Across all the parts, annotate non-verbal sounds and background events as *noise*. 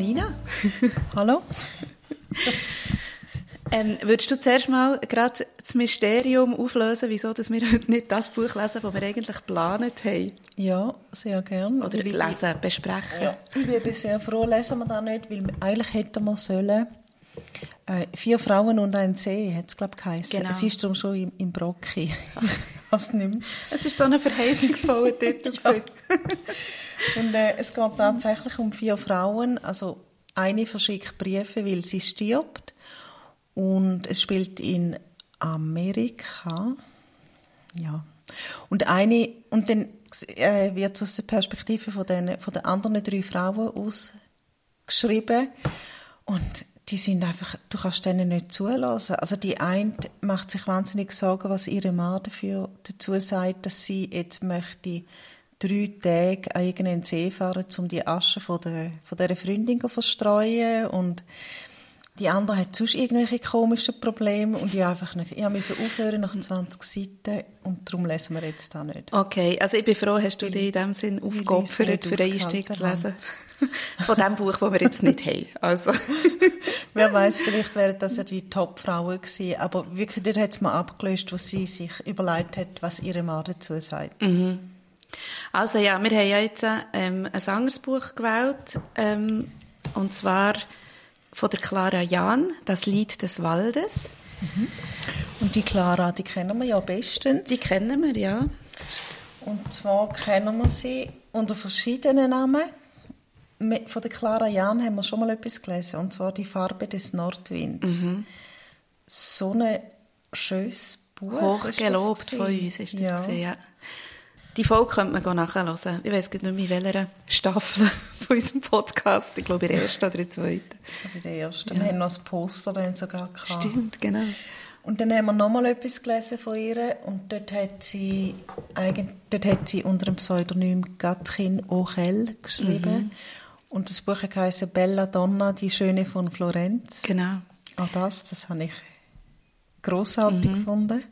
Hallo Nina. *laughs* Hallo. Ähm, würdest du zuerst mal gerade das Mysterium auflösen, wieso dass wir heute nicht das Buch lesen, das wir eigentlich geplant haben? Ja, sehr gerne. Oder lesen, besprechen? Ja, ich bin sehr froh, lesen wir das nicht, weil eigentlich hätten wir sollen äh, «Vier Frauen und ein See» hat es, glaube ich, geheißen. Genau. Es ist darum schon im, im Brocki. *laughs* Es ist so ein verheißungsvoller *laughs* Titel. Ja. Und äh, es geht tatsächlich um vier Frauen. Also eine verschickt Briefe, weil sie stirbt. Und es spielt in Amerika. Ja. Und eine, und dann äh, wird aus der Perspektive von den, von den anderen drei Frauen ausgeschrieben. Und die sind einfach, du kannst denen nicht zulassen. Also die eine macht sich wahnsinnig Sorgen, was ihre Mann dafür dazu sagt, dass sie jetzt möchte drei Tage an irgendeinen See fahren, um die Asche von der, von dieser Freundin zu verstreuen und die andere hat sonst irgendwelche komischen Probleme und ich einfach nicht, ich musste aufhören nach 20 Seiten und darum lesen wir jetzt da nicht. Okay, also ich bin froh, hast du dich in dem Sinn aufgeopfert, für den Einstieg zu lesen. *laughs* Von dem Buch, das wir jetzt nicht haben. Also. *laughs* Wer weiß, vielleicht wären das ja die Top-Frauen gewesen. Aber wirklich, dort hat es mal abgelöst, wo sie sich überlegt hat, was ihre Mann dazu sagt. Mhm. Also ja, wir haben ja jetzt ähm, ein anderes Buch gewählt. Ähm, und zwar von der Clara Jahn, «Das Lied des Waldes». Mhm. Und die Clara, die kennen wir ja bestens. Die kennen wir, ja. Und zwar kennen wir sie unter verschiedenen Namen. Von der Clara Jahn haben wir schon mal etwas gelesen, und zwar «Die Farbe des Nordwinds». Mhm. So ein schönes Buch. Hochgelobt von uns ist das ja. gewesen, ja. Die Folge könnte man nachhören. Ich weiß nicht mehr, in welcher Staffel *laughs* von unserem Podcast. Ich glaube, in der ersten oder in der zweiten. In der ersten. Ja. Wir haben noch das Poster dann sogar gehabt. Stimmt, genau. Und dann haben wir nochmal etwas gelesen von ihr und dort hat sie, dort hat sie unter dem Pseudonym Gatrin Ochel geschrieben. Mhm. Und das Buch heisst Bella Donna, die Schöne von Florenz. Genau. Auch das, das habe ich grossartig mhm. gefunden.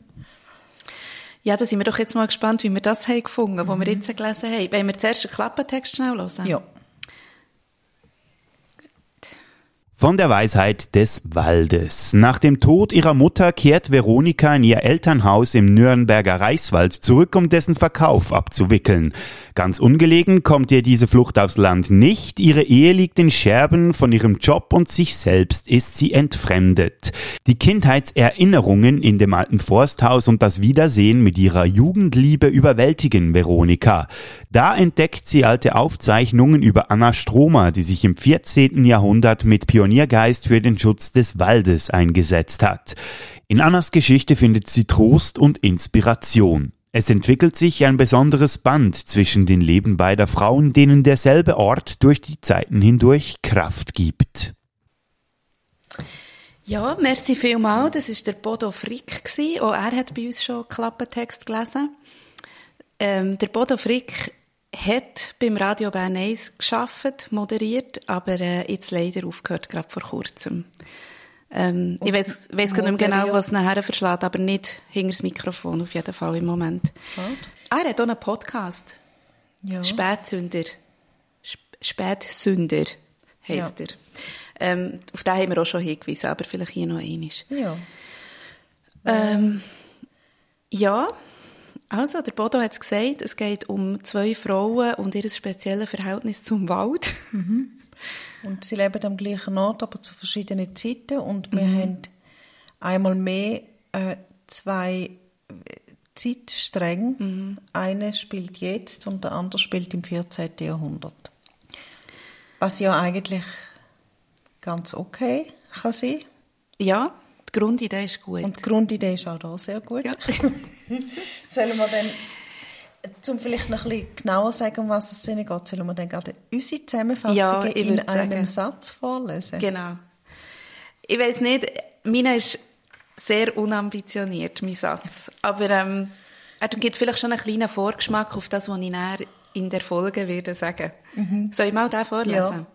Ja, da sind wir doch jetzt mal gespannt, wie wir das haben gefunden, mhm. was wir jetzt gelesen haben. Wollen wir zuerst einen Klappentext schnell hören? Ja. Von der Weisheit des Waldes. Nach dem Tod ihrer Mutter kehrt Veronika in ihr Elternhaus im Nürnberger Reichswald zurück, um dessen Verkauf abzuwickeln. Ganz ungelegen kommt ihr diese Flucht aufs Land nicht. Ihre Ehe liegt in Scherben, von ihrem Job und sich selbst ist sie entfremdet. Die Kindheitserinnerungen in dem alten Forsthaus und das Wiedersehen mit ihrer Jugendliebe überwältigen Veronika. Da entdeckt sie alte Aufzeichnungen über Anna Stromer, die sich im 14. Jahrhundert mit Pioniergeist für den Schutz des Waldes eingesetzt hat. In Annas Geschichte findet sie Trost und Inspiration. Es entwickelt sich ein besonderes Band zwischen den Leben beider Frauen, denen derselbe Ort durch die Zeiten hindurch Kraft gibt. Ja, merci vielmals. Das war der Bodo Frick. Auch er hat bei uns schon Klappentext gelesen. Ähm, der Bodo Frick hat beim Radio Bern 1 geschafft, moderiert, aber äh, jetzt leider aufgehört, gerade vor kurzem. Ähm, ich weiß gar nicht mehr genau, was nachher verschlägt, aber nicht hinter das Mikrofon auf jeden Fall im Moment. Schade. Er hat auch einen Podcast. Ja. Spätsünder. Sp Spätsünder heisst Ja. er. Ähm, auf den haben wir auch schon hingewiesen, aber vielleicht hier noch einmal. Ja. Ähm, ja, also der Bodo hat es gesagt, es geht um zwei Frauen und ihr spezielles Verhältnis zum Wald. *laughs* Und sie leben am gleichen Ort, aber zu verschiedenen Zeiten. Und wir Mhm. haben einmal mehr äh, zwei äh, Zeitstränge. Mhm. Eine spielt jetzt und der andere spielt im 14. Jahrhundert. Was ja eigentlich ganz okay kann sein. Ja, die Grundidee ist gut. Und die Grundidee ist auch da sehr gut. Ja. *laughs* Sollen wir dann zum vielleicht noch ein bisschen genauer sagen, um was es Ihnen geht, sollen wir dann gerade unsere Zusammenfassung Ja, in einem sagen. Satz vorlesen? Genau. Ich weiß nicht, meiner ist sehr unambitioniert, mein Satz. Aber ähm, er gibt vielleicht schon einen kleinen Vorgeschmack auf das, was ich näher in der Folge werde sagen. Soll ich mal den vorlesen? Ja.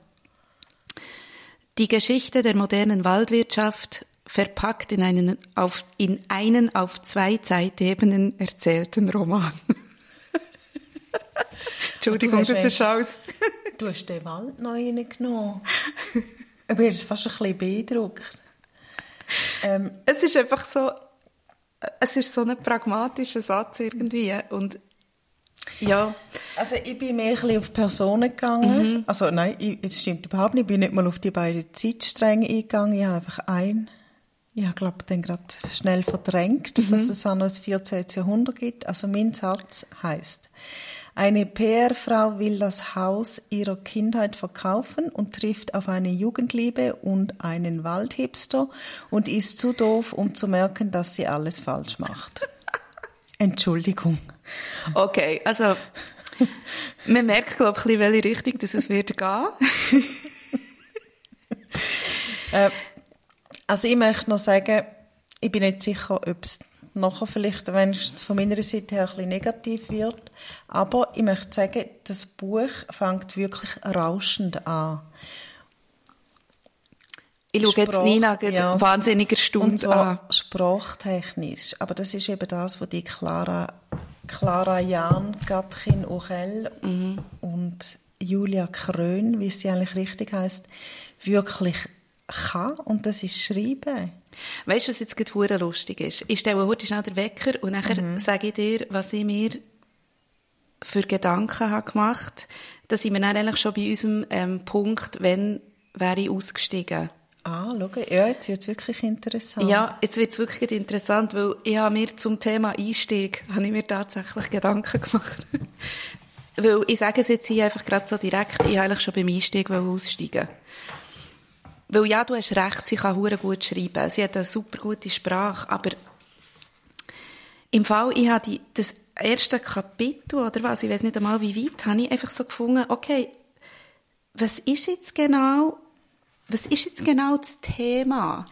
Die Geschichte der modernen Waldwirtschaft verpackt in einen auf, in einen auf zwei Zeitebenen erzählten Roman. *laughs* Entschuldigung, Du hast das ist aus. *laughs* Du hast den Wald noch reingenommen. Ich bin jetzt fast ein bisschen beeindruckt. Ähm, Es ist einfach so, es ist so ein pragmatischer Satz irgendwie und ja, also ich bin mehr ein bisschen auf Personen gegangen. Mhm. Also nein, das stimmt überhaupt nicht. Ich bin nicht mal auf die beiden Zeitstränge eingegangen. Ich habe einfach ein, ich glaube dann gerade schnell verdrängt, Mhm. dass es auch noch das 14. Jahrhundert gibt. Also mein Satz heißt: Eine PR-Frau will das Haus ihrer Kindheit verkaufen und trifft auf eine Jugendliebe und einen Waldhipster und ist zu doof, um zu merken, dass sie alles falsch macht. *laughs* Entschuldigung. okay, also man merkt glaube ich, ein bisschen, welche Richtung das es wird gehen. *laughs* *laughs* Also ich möchte noch sagen, ich bin nicht sicher, ob es nachher vielleicht, wenn es von meiner Seite her ein bisschen negativ wird, aber ich möchte sagen, das Buch fängt wirklich rauschend an. Ich schaue jetzt Sprach, Nina gerade ja. wahnsinniger Und Stunde an. sprachtechnisch. Aber das ist eben das, was die Clara, Clara Jahn, Gatkin Ochel Mhm. und Julia Krön, wie sie eigentlich richtig heißt, wirklich kann. Und das ist Schreiben. Weißt du, was jetzt gerade lustig ist? Ich stelle heute schnell den Wecker und nachher Mhm. sage ich dir, was ich mir für Gedanken habe gemacht. Da sind wir dann eigentlich schon bei unserem ähm, Punkt, wenn wäre ich ausgestiegen. Ah, schau, ja, jetzt wird es wirklich interessant. Ja, jetzt wird es wirklich interessant, weil ich habe mir zum Thema Einstieg habe ich mir tatsächlich Gedanken gemacht. *laughs* weil ich sage es jetzt hier einfach gerade so direkt, ich habe eigentlich schon beim Einstieg aussteigen. Weil ja, du hast recht, sie kann hure gut schreiben. Sie hat eine super gute Sprache, aber im Fall, ich habe die, das erste Kapitel, oder was, ich weiß nicht einmal wie weit, habe ich einfach so gefunden, okay, was ist jetzt genau, was ist jetzt genau das Thema?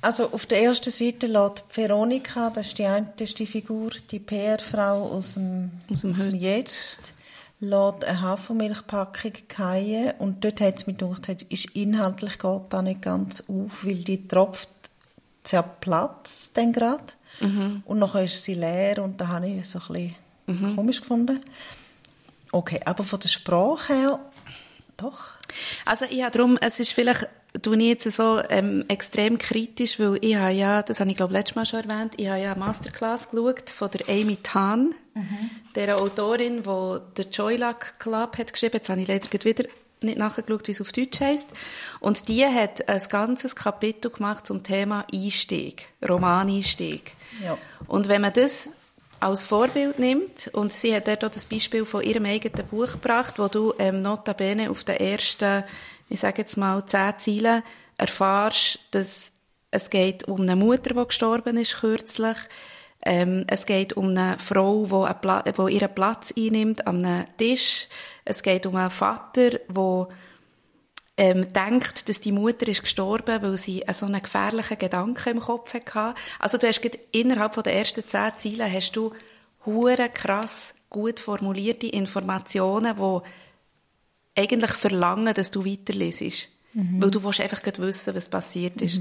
Also auf der ersten Seite lädt Veronika, das ist die, eine, das ist die Figur, die PR-Frau aus dem, Aus dem Heute. Jetzt, lädt eine Hafermilchpackung fallen und dort hat es mich gedacht, ist inhaltlich geht da nicht ganz auf, weil die tropft zerplatzt dann gerade und nachher ist sie leer und da habe ich so ein bisschen komisch gefunden. Okay, aber von der Sprache her, doch. Also habe darum, es ist vielleicht, tue ich jetzt so ähm, extrem kritisch, weil ich habe ja, das habe ich glaube letztes Mal schon erwähnt, ich habe ja eine Masterclass geschaut von der Amy Tan, der Autorin, die der Joyluck Club hat geschrieben. Jetzt habe ich leider wieder nicht nachgeschaut, wie es auf Deutsch heisst. Und die hat ein ganzes Kapitel gemacht zum Thema Einstieg, Romaneinstieg. Ja. Und wenn man das als Vorbild nimmt, und sie hat dort auch das Beispiel von ihrem eigenen Buch gebracht, wo du ähm, notabene auf den ersten, ich sage jetzt mal, zehn Zeilen erfährst, dass es geht um eine Mutter, die gestorben ist kürzlich, ähm, es geht um eine Frau, die, die ihren Platz einnimmt an einem Tisch, es geht um einen Vater, der ähm, denkt, dass die Mutter ist gestorben, weil sie so einen gefährlichen Gedanken im Kopf hatte. Also du hast innerhalb von der ersten zehn Zeilen hast du hure krass gut formulierte Informationen, die eigentlich verlangen, dass du weiterlesest. Weil du willst einfach wissen, was passiert ist.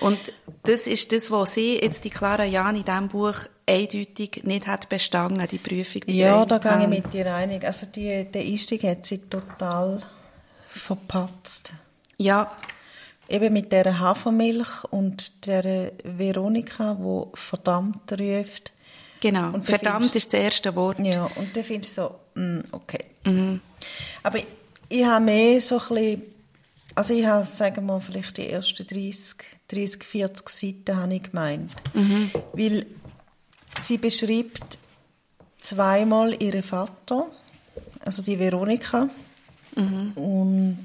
Und das ist das, was sie jetzt die Clara Jahn in diesem Buch eindeutig nicht hat bestanden, die Prüfung. Ja, da gehe ich Einteilung. mit dir einig. Also die, der Einstieg hat sie total verpatzt. Ja, Eben mit der Hafermilch und der Veronika, wo verdammt ruft. genau. Und da Verdammt findest- ist das erste Wort. Ja, und dann findest du so, mm, okay. Aber ich, ich habe mehr so ein bisschen, also ich habe, sagen wir vielleicht die ersten 30, 30 40 Seiten habe ich gemeint. Weil sie beschreibt zweimal ihren Vater, also die Veronika, und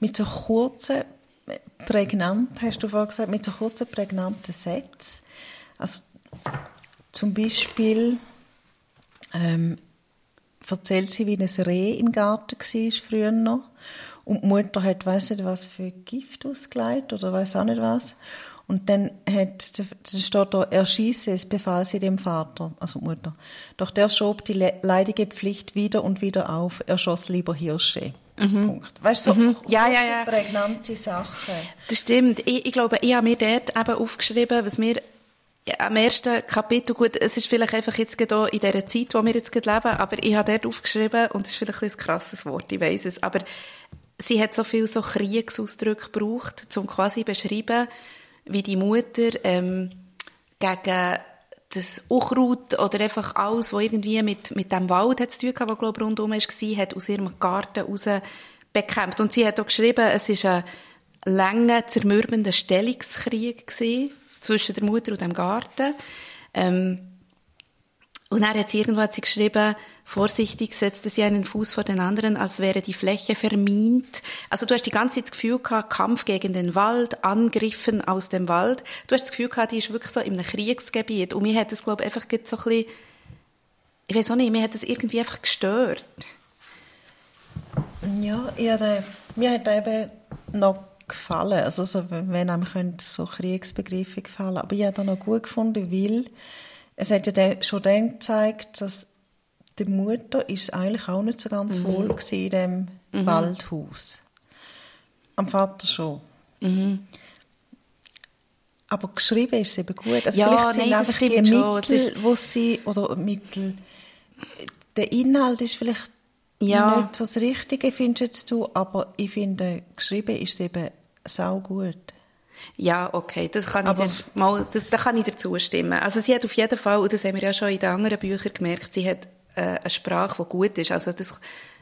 mit so kurzen, prägnant, hast du vorhin gesagt, mit so kurzen, prägnanten Sätzen. Also zum Beispiel, ähm, erzählt sie, wie ein Reh im Garten war früher noch. Und die Mutter hat, weiss nicht was für Gift ausgelegt oder weiß auch nicht was. Und dann hat, da steht da, erschieße es, befahl sie dem Vater, also Mutter. Doch der schob die leidige Pflicht wieder und wieder auf, er schoss lieber Hirsche. Mhm. Punkt. Weißt du, so mhm. ja, ja, ja. prägnante Sachen. Das stimmt. Ich, ich glaube, ich habe mir dort eben aufgeschrieben, was mir am ersten Kapitel, gut, es ist vielleicht einfach jetzt gerade in dieser Zeit, wo wir jetzt leben, aber ich habe dort aufgeschrieben, und das ist vielleicht ein krasses Wort, ich weiß es, aber sie hat so viel so Kriegsausdrücke gebraucht, um quasi beschreiben, wie die Mutter ähm, gegen das Unkraut oder einfach alles, was irgendwie mit, mit dem Wald hat zu tun hatte, was, glaube ich, rundherum war, hat aus ihrem Garten raus bekämpft. Und sie hat auch geschrieben, es war ein langer, zermürbender Stellungskrieg zwischen der Mutter und dem Garten. Ähm, und dann hat sie irgendwo hat sie geschrieben, vorsichtig setzte sie einen Fuß vor den anderen, als wäre die Fläche vermint. Also du hast die ganze Zeit das Gefühl gehabt, Kampf gegen den Wald, Angriffen aus dem Wald. Du hast das Gefühl gehabt, die ist wirklich so in einem Kriegsgebiet. Und mir hat das, glaube ich, einfach so ein bisschen, ich weiß auch nicht, mir hat das irgendwie einfach gestört. Ja, ich hatte, mir hat eben noch gefallen, also so, wenn einem so Kriegsbegriffe gefallen, aber ich habe das noch gut gefunden, weil es hat ja schon dann gezeigt, dass der Mutter ist eigentlich auch nicht so ganz mhm. wohl in dem mhm. Waldhaus. Am Vater schon. Mhm. Aber geschrieben ist es eben gut. Also ja, vielleicht sind nein, einfach die Mittel, wo sie, oder Mittel, der Inhalt ist vielleicht ja. nicht so das Richtige, findest du, aber ich finde, geschrieben ist es eben sau gut. Ja, okay, das kann Aber ich dir, mal, das, da kann ich dir zustimmen. Also sie hat auf jeden Fall, und das haben wir ja schon in den anderen Büchern gemerkt, sie hat äh, eine Sprache, die gut ist. Also das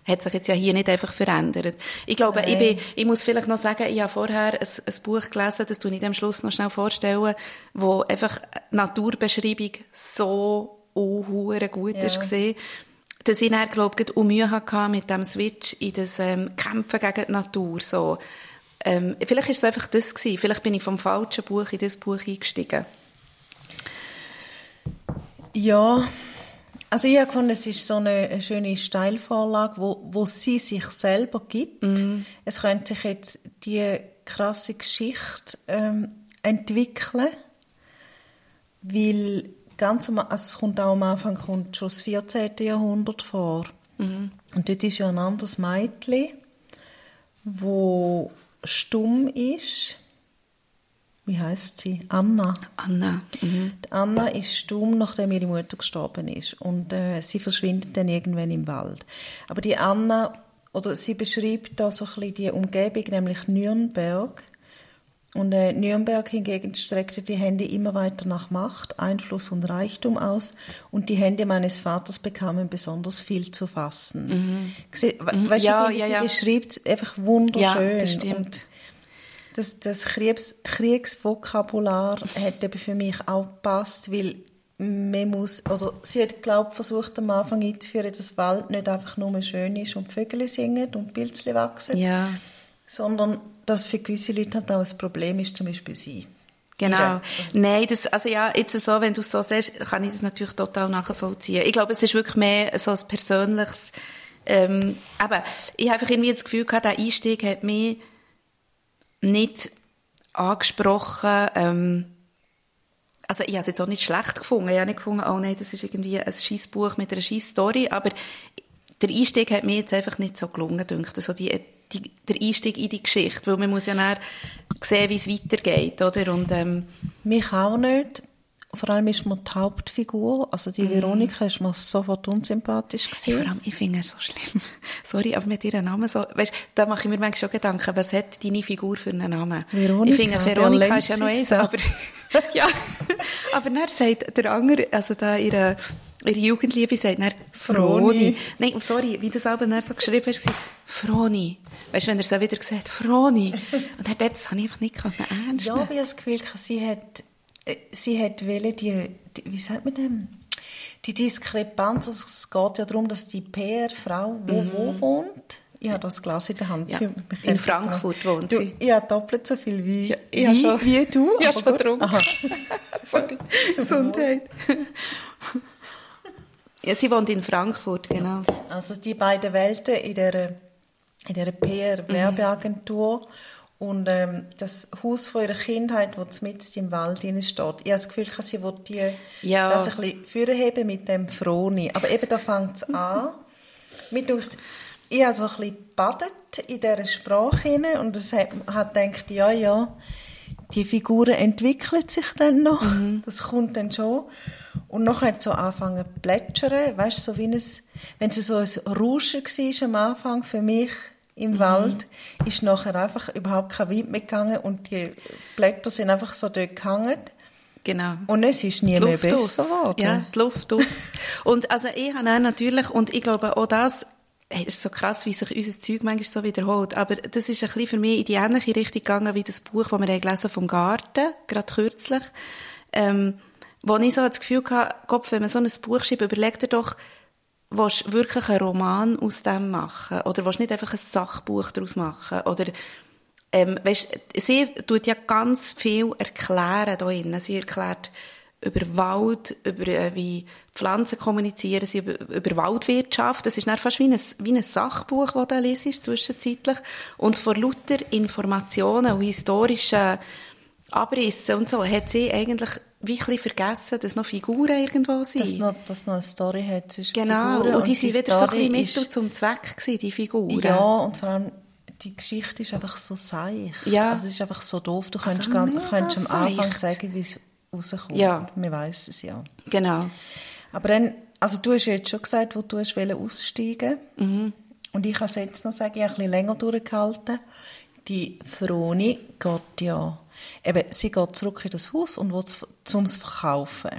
hat sich jetzt ja hier nicht einfach verändert. Ich glaube, ich, bin, ich muss vielleicht noch sagen, ich habe vorher ein, ein Buch gelesen, das tue ich am Schluss noch schnell vorstellen, wo einfach Naturbeschreibung so unhure gut ja. ist gesehen dass ich dann, glaube ich, auch Mühe hatte mit dem Switch in das ähm, Kämpfen gegen die Natur. So. Ähm, vielleicht ist es einfach das gewesen. Vielleicht bin ich vom falschen Buch in das Buch eingestiegen. Ja, also ich habe gefunden, es ist so eine, schöne Steilvorlage, wo, wo sie sich selber gibt. Mhm. Es könnte sich jetzt die krasse Geschichte ähm, entwickeln, weil ganz am, also es kommt auch am Anfang kommt schon das 14. Jahrhundert vor. Mhm. Und dort ist ja ein anderes Mädchen, wo stumm ist. Wie heißt sie? Anna. Anna. Mhm. Anna ist stumm, nachdem ihre Mutter gestorben ist. Und äh, sie verschwindet dann irgendwann im Wald. Aber die Anna, oder sie beschreibt da so ein bisschen die Umgebung, nämlich Nürnberg. Und äh, Nürnberg hingegen streckte die Hände immer weiter nach Macht, Einfluss und Reichtum aus und die Hände meines Vaters bekamen besonders viel zu fassen. Mhm. mhm. Weißt ja, du, wie ja, sie ja. beschreibt, einfach wunderschön. Ja, das stimmt. das, das Kriegs Kriegsvokabular hat eben für mich auch gepasst, weil man muss, also sie hat, glaube versucht am Anfang einzuführen, dass Wald nicht einfach nur schön ist und Vögel singen und Pilzchen wachsen, ja. sondern dass für gewisse Leute halt auch ein Problem ist, zum Beispiel sie. Genau. Also, Nein, das, also ja, jetzt so, wenn du es so siehst, kann ich das natürlich total nachvollziehen. Ich glaube, es ist wirklich mehr so ein persönliches, ähm, aber ich habe einfach irgendwie das Gefühl gehabt, der Einstieg hat mich nicht angesprochen, ähm, also ich habe es jetzt auch nicht schlecht gefunden. Ich habe nicht gefunden, oh nein, das ist irgendwie ein Schießbuch mit einer Schießstory, aber der Einstieg hat mir jetzt einfach nicht so gelungen, denke also die die, der Einstieg in die Geschichte, weil man muss ja dann sehen, wie es weitergeht, oder? Und, ähm, Mich auch nicht. Vor allem ist mir die Hauptfigur, also die mm. Veronika, ist mir sofort unsympathisch gewesen. Hey, vor allem, ich finde es so schlimm. *laughs* Sorry, aber mit ihrem Namen so, weißt, da mache ich mir manchmal schon Gedanken, was hat deine Figur für einen Namen? Veronika. Ich finde, Veronika ist ja noch eins, aber, *laughs* ja. aber dann sagt der andere, also da ihre, ihre Jugendliebe sagt dann Froni. Nein, sorry, wie das dann so geschrieben hast, Froni. Weißt du, wenn er so wieder gesagt Froni. Und er das habe ich einfach nicht ernst Ja, ich habe das Gefühl, sie hat, äh, sie hat die, die, wie sagt man dem? Die Diskrepanz, also es geht ja darum, dass die PR-Frau wo, mhm. wo wohnt. Ich habe das Glas in der Hand. Ja, in Frankfurt wohnt sie. Du, ja, doppelt so viel wie, ja, wie, schon, wie du. Ja, schon *laughs* getrunken. Sorry. Gesundheit. Ja, sie wohnt in Frankfurt, genau. Also die beiden Welten in der, in der PR-Werbeagentur und ähm, das Haus von ihrer Kindheit, das mitten im Wald steht. Ich habe das Gefühl, sie will die, Ja. das ein bisschen vorheben mit dem Froni. Aber eben, da fängt es an. *laughs* Mir durchs, ich habe so ein bisschen gebadet in dieser Sprache und es hat, hat gedacht, ja, ja, die Figuren entwickeln sich dann noch. Das kommt dann schon. Und nachher hat so angefangen zu plätschern, weißt du, so wie ein, wenn es so ein Rauschen war am Anfang für mich im Wald, ist nachher einfach überhaupt kein Wind mehr gegangen und die Blätter sind einfach so dort gehangen. Genau. Und es ist nie Die mehr Luft besser aus. geworden. Ja, die Luft aus. *laughs* und also ich habe auch natürlich, und ich glaube auch das, hey, es ist so krass, wie sich unser Zeug manchmal so wiederholt, aber das ist ein bisschen für mich in die ähnliche Richtung gegangen wie das Buch, das wir haben gelesen vom Garten, gerade kürzlich, ähm, wo ich so das Gefühl hatte, Gott, wenn man so ein Buch schreibt, überleg dir doch, willst du wirklich einen Roman aus dem machen? Oder willst du nicht einfach ein Sachbuch daraus machen? Oder, ähm, weißt, sie tut ja ganz viel erklären da drin. Sie erklärt über Wald, über äh, wie Pflanzen kommunizieren, sie über, über Waldwirtschaft. Das ist dann fast wie ein, wie ein Sachbuch, das du liest, zwischenzeitlich. Und vor lauter Informationen und historischen Abrissen und so, hat sie eigentlich bisschen vergessen, dass noch Figuren irgendwo sind. Dass noch, dass noch eine Story hat zwischen Genau, Figuren. und die sind wieder so ein Story bisschen ist- Mittel zum Zweck gewesen, die Figuren. Ja, und vor allem die Geschichte ist einfach so seich. Ja. Also es ist einfach so doof. Du Also könntest, gar, mega könntest am Anfang sagen, wie es rauskommt. Ja. Wir wissen es ja. Genau. Aber dann, also du hast jetzt schon gesagt, wo du hast aussteigen Mhm. Und ich kann es jetzt noch sagen, ich habe ein bisschen länger durchgehalten. Die Froni geht ja, eben, sie geht zurück in das Haus und will es zum Verkaufen.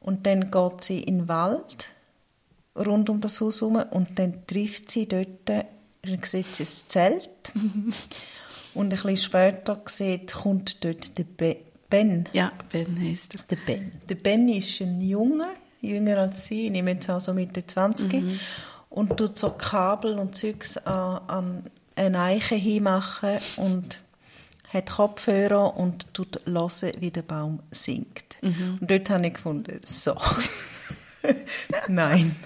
Und dann geht sie in den Wald rund um das Haus herum und dann trifft sie dort, dann sieht sie ein Zelt *laughs* und ein bisschen später sieht, kommt dort der Be Ben. Ja, Ben heisst er. Der Ben. Der Ben ist ein Junge, jünger als sie, ich nehme jetzt also Mitte 20, und tut so Kabel und Zeugs an, an eine Eiche hinmachen und hat Kopfhörer und tut hören, wie der Baum singt. Und dort habe ich gefunden, so, *laughs* nein,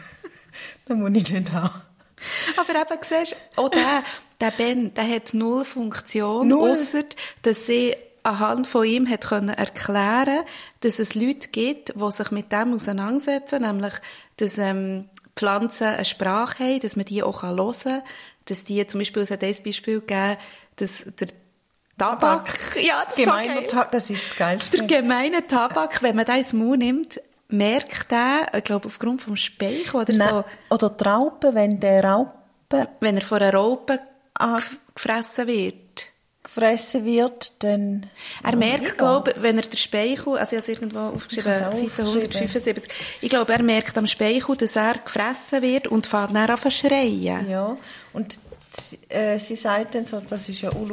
das muss ich nicht haben. Aber eben, siehst du, auch der, der Ben, der hat null Funktion, Null. ausser, dass sie anhand von ihm hat können erklären dass es Leute gibt, die sich mit dem auseinandersetzen, nämlich, dass ähm, Pflanzen eine Sprache haben, dass man die auch hören kann, dass die, zum Beispiel, es hat ein Beispiel gegeben, dass der Tabak, ja, das ist so Gemeiner geil. Tag, das ist das Geilste. Der gemeine Tabak, wenn man den ins Mund nimmt, merkt der, ich glaube, aufgrund vom Speichel oder Nein, so, Oder die Raupe, wenn der Raupe wenn er von einer Raupe Ah. gef- gefressen wird. gefressen wird, dann... Er merkt, glaube ich, wenn er den Speichel, also ich habe es irgendwo aufgeschrieben, Seite aufgeschrieben. 175, ich glaube, er merkt am Speichel, dass er gefressen wird und fängt dann an zu schreien. Ja, und sie- äh, sie sagt dann so, das ist ja auch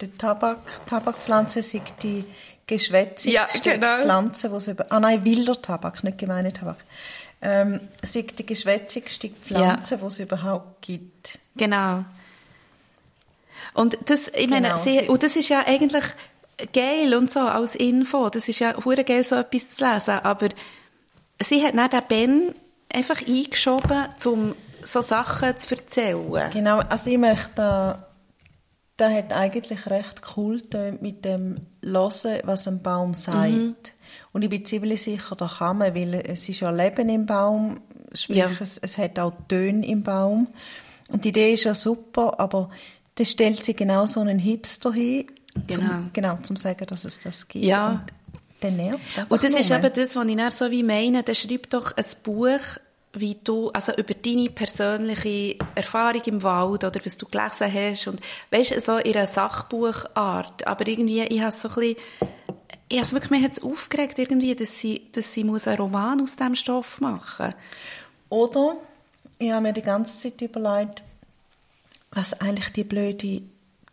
die Tabak, Tabakpflanze sind die geschwätzigste Ja, genau. Pflanze, die es über... Ah nein, wilder Tabak, nicht gemeine Tabak. Ähm, sind die geschwätzigste Pflanze, die es überhaupt gibt. Genau. Und das, ich meine, Genau, sie- und das ist ja eigentlich geil und so, als Info. Das ist ja hure geil, so etwas zu lesen. Aber sie hat dann den Ben einfach eingeschoben, um so Sachen zu erzählen. Genau, also ich möchte da... Da hat eigentlich recht cool mit dem Hören, was ein Baum sagt. Mhm. Und ich bin ziemlich sicher, da kann man, weil es ist ja Leben im Baum, sprich, Ja. es, es hat auch Töne im Baum. Und die Idee ist ja super, aber da stellt sie genau so einen Hipster hin, Genau. zum, genau, zum sagen, dass es das gibt. Ja. Und der Und das ist nur. eben das, was ich so wie meine, der schreibt doch ein Buch, wie du, also über deine persönliche Erfahrung im Wald oder was du gelesen hast und weißt so in einer Sachbuchart. Aber irgendwie, ich habe so ein bisschen, ich habe wirklich, mir hat es aufgeregt irgendwie, dass sie, dass sie muss einen Roman aus diesem Stoff machen Oder ich habe mir die ganze Zeit überlegt, was eigentlich die blöde,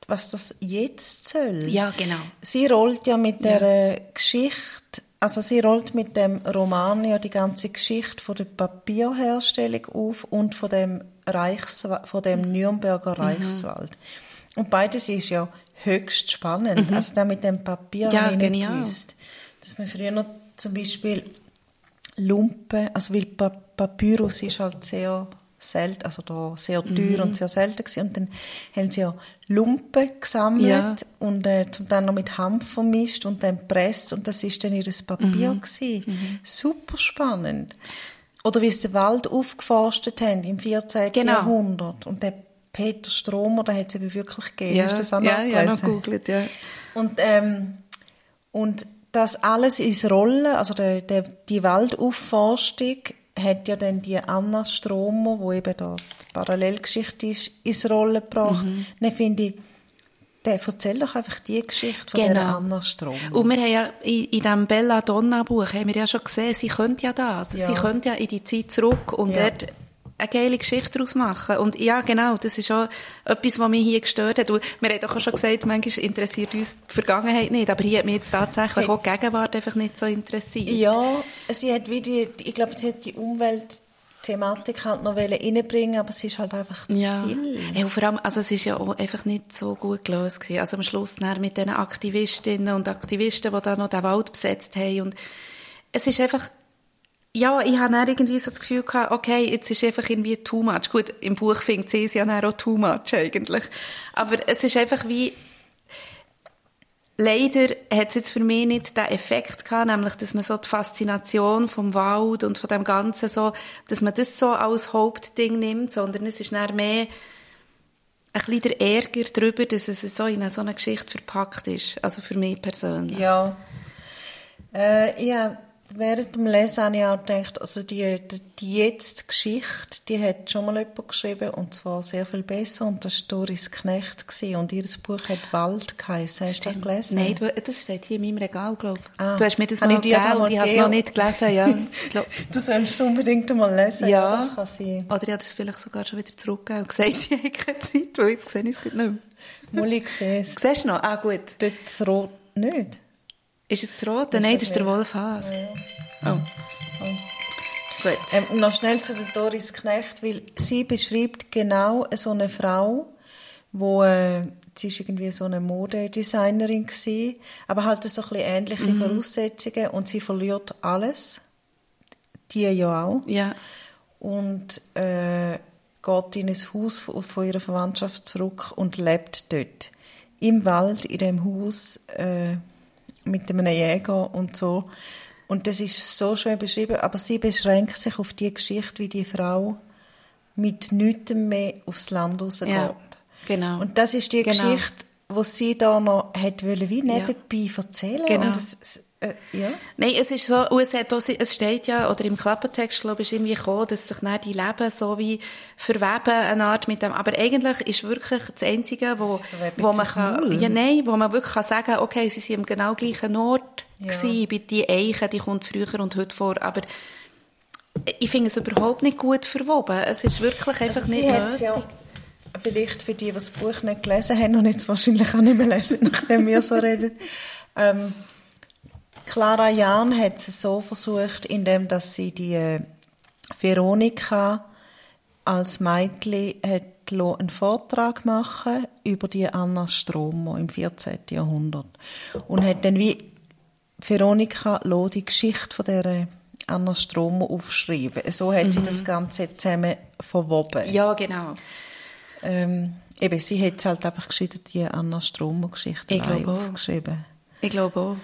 was das jetzt soll. Ja, genau. Sie rollt ja mit der äh, Geschichte, also sie rollt mit dem Roman ja die ganze Geschichte von der Papierherstellung auf und von dem Reichs, von dem Nürnberger Reichswald. Und beides ist ja höchst spannend. Also da mit dem Papier Ja, genial. gewusst, dass man früher noch zum Beispiel Lumpen, also weil Pa- Papyrus ist halt sehr selten, also da sehr teuer und sehr selten gewesen. Und dann haben sie ja Lumpen gesammelt Ja. und äh, zum Teil noch mit Hanf vermischt und dann gepresst und das ist dann ihr Papier gewesen. Super spannend. Oder wie sie den Wald aufgeforstet haben im 14. Genau. Jahrhundert. Und der Peter Stromer, der hat es eben wirklich gegeben. Ja, Hast du das auch ja, ja, noch gegoogelt, ja. Und, ähm, und das alles ins Rollen, also der, der, die Waldaufforstung hat ja dann die Anna Stromer, wo eben da die Parallelgeschichte ist, ins Rollen gebracht. Mhm. Dann finde ich, der erzählt doch einfach die Geschichte von Genau. der Anna Stromer. Und wir haben ja in, in diesem Bella Donna Buch haben wir ja schon gesehen, sie könnte ja das. Ja. Sie könnte ja in die Zeit zurück und Ja. dort eine geile Geschichte daraus machen. Und ja, genau, das ist auch etwas, was mich hier gestört hat. Und wir haben doch auch schon gesagt, manchmal interessiert uns die Vergangenheit nicht, aber hier hat mich jetzt tatsächlich auch die Gegenwart einfach nicht so interessiert. Ja, sie hat wie die, ich glaube, sie hat die Umweltthematik halt noch reinbringen, aber es ist halt einfach zu Ja. viel. ja vor allem, also es ist ja auch einfach nicht so gut gelöst gewesen. Also am Schluss dann mit den Aktivistinnen und Aktivisten, die da noch den Wald besetzt haben und es ist einfach, ja, ich habe dann irgendwie so das Gefühl gehabt, okay, jetzt ist einfach irgendwie too much. Gut, im Buch findet sie es ja dann auch too much eigentlich. Aber es ist einfach wie, Leider hat es jetzt für mich nicht den Effekt gehabt, nämlich, dass man so die Faszination vom Wald und von dem Ganzen so, dass man das so als Hauptding nimmt, sondern es ist dann mehr ein bisschen der Ärger darüber, dass es so in so eine Geschichte verpackt ist. Also für mich persönlich. Ja. Äh, ja, während dem Lesen habe ich auch gedacht, also die, die, die jetzt Geschichte, die hat schon mal jemand geschrieben und zwar sehr viel besser und das war Doris Knecht gewesen, und ihr Buch hat Wald geheißen. Hast du das gelesen? Nein, du, das steht hier in meinem Regal, glaube ich. Ah. Du hast mir das mal ich gegeben mal und ich habe es noch nicht gelesen. Ja. Ich *laughs* Du sollst es unbedingt einmal lesen. Ja. Das kann sein. oder ich habe das vielleicht sogar schon wieder zurückgegeben und gesagt, *laughs* ich habe keine Zeit, weil jetzt sehe ich es nicht mehr. Molly gesehen es. Siehst du noch? Ah, gut. Dort Rot nicht. Ist es das Rote? Nein, das ist der nicht. Wolf Haas. Oh. Gut. Ähm, noch schnell zu der Doris Knecht, weil sie beschreibt genau so eine Frau, wo äh, sie ist irgendwie so eine Modedesignerin gsi, aber halt so ein bisschen ähnliche Mhm. Voraussetzungen und sie verliert alles, die ja auch ja. und äh, geht in ein Haus von, von ihrer Verwandtschaft zurück und lebt dort im Wald in dem Haus äh, mit einem Jäger und so und das ist so schön beschrieben, aber sie beschränkt sich auf die Geschichte, wie die Frau mit nichts mehr aufs Land rausgeht. Ja, genau. Und das ist die Genau. Geschichte, wo sie da noch hat wollen, wie nebenbei erzählen Genau. und es, äh, ja. Nein, es ist so, es, hat auch, es steht ja, oder im Klappentext, glaube ich, ist irgendwie gekommen, dass sich dann die Leben so wie verweben, eine Art mit dem, aber eigentlich ist wirklich das Einzige, wo, wo man kann, ja, nein, wo man wirklich kann sagen, okay, sie sind am genau gleichen Ort Ja. gewesen, bei die Eiche, die kommt früher und heute vor, aber ich finde es überhaupt nicht gut verwoben. Es ist wirklich einfach Also nicht nötig. ja, vielleicht für die, die das Buch nicht gelesen haben und jetzt wahrscheinlich auch nicht mehr lesen, *laughs* nachdem wir so reden. Ähm, Clara Jahn hat es so versucht, indem dass sie die äh, Veronika als Mädchen hat einen Vortrag machen über die Anna Stromer im 14. Jahrhundert und hat dann wie Veronika die Geschichte von der Anna Stromer aufschreiben. So hat sie das Ganze zusammen verwoben. Ja, genau. Ähm, eben, sie hat es halt einfach geschrieben, die Anna Stromer Geschichte Ich glaube auch. aufgeschrieben. Ich glaube auch.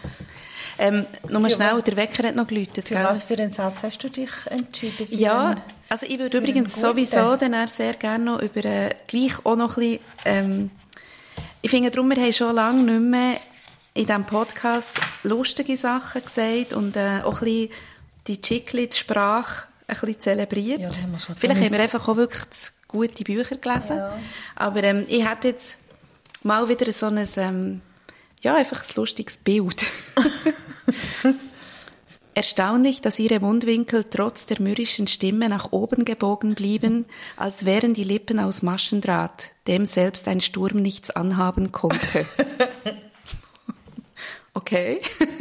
Ähm, nur schnell, der Wecker hat noch geläutet, Für gell? was für einen Satz hast du dich entschieden? Ja, also ich würde übrigens sowieso dann auch sehr gerne noch über äh, gleich auch noch ein bisschen, ähm, ich finde darum, wir haben schon lange nicht mehr in diesem Podcast lustige Sachen gesagt und äh, auch ein bisschen die Chiclet-Sprache ein bisschen zelebriert. Ja, haben wir schon Vielleicht haben wir einfach auch wirklich gute Bücher gelesen. Ja. Aber ähm, ich hätte jetzt mal wieder so ein, ähm, ja, einfach ein lustiges Bild. *laughs* Erstaunlich, dass ihre Mundwinkel trotz der mürrischen Stimme nach oben gebogen blieben, als wären die Lippen aus Maschendraht, dem selbst ein Sturm nichts anhaben konnte. *laughs* Okay. *laughs*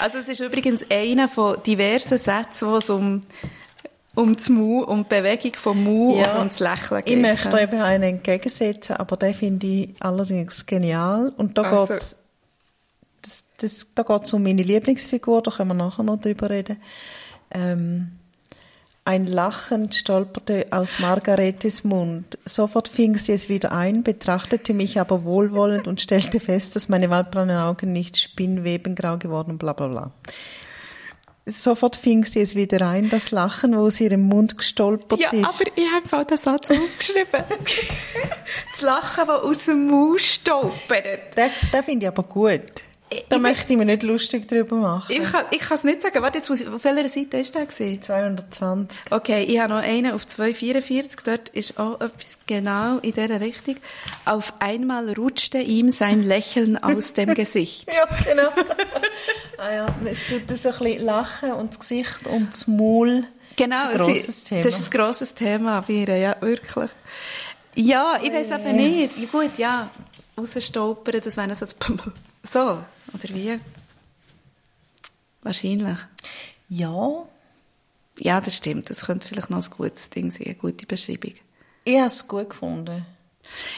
Also es ist übrigens einer von diversen Sätzen, wo es um, um das Mu, um die Bewegung vom Mu Ja, und um das Lächeln geht. Ich möchte da eben einen entgegensetzen, aber den finde ich allerdings genial. Und da Also. geht's, das, das, da geht es um meine Lieblingsfigur, da können wir nachher noch drüber reden. Ähm, ein Lachen stolperte aus Margaretes Mund. Sofort fing sie es wieder ein, betrachtete mich aber wohlwollend und stellte fest, dass meine waldbraunen Augen nicht spinnwebengrau geworden, bla bla bla. Sofort fing sie es wieder ein, das Lachen, wo sie ihrem Mund gestolpert ja, ist. Ja, aber ich habe auch den Satz aufgeschrieben. *laughs* das Lachen, das aus dem Maus stolpert. Den, den finde ich aber gut. Da ich möchte ich mir nicht lustig drüber machen. Ich kann, ich kann es nicht sagen. Warte, jetzt muss ich, auf welcher Seite ist der gewesen? 220. Okay, ich habe noch einen auf 244. Dort ist auch etwas genau in dieser Richtung. Auf einmal rutschte ihm sein Lächeln aus dem *laughs* Gesicht. ja, genau. *laughs* ah ja, es tut das ein bisschen lachen und das Gesicht und das Maul. Genau, das ist ein grosses Thema. Das ist ein grosses Thema bei ihr, ja, wirklich. Ja, ich weiß aber nicht. Ja, gut, ja, rausstolpern, das wäre so *laughs* so, oder wie? Wahrscheinlich. Ja. Ja, das stimmt. Das könnte vielleicht noch ein gutes Ding sein, eine gute Beschreibung. Ich habe es gut gefunden.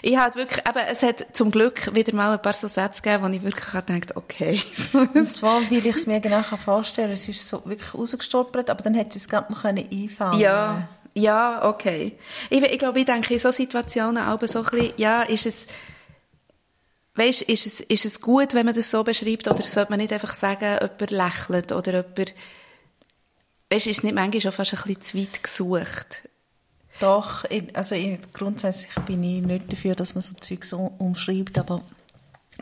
Ich habe wirklich, aber es hat zum Glück wieder mal ein paar so Sätze gegeben, wo ich wirklich gedacht okay. Und zwar, weil ich es mir genau vorstellen kann, es ist so wirklich rausgestolpert, aber dann hätte sie es gerade noch einfangen Ja, ja, okay. Ich, ich glaube, ich denke in solchen Situationen auch so ein bisschen, ja, ist es, weißt, ist es, ist es gut, wenn man das so beschreibt, oder sollte man nicht einfach sagen, jemand lächelt, oder jemand, weißt, ist es nicht manchmal schon fast ein bisschen zu weit gesucht? Doch, also grundsätzlich bin ich nicht dafür, dass man so Zeug so umschreibt, aber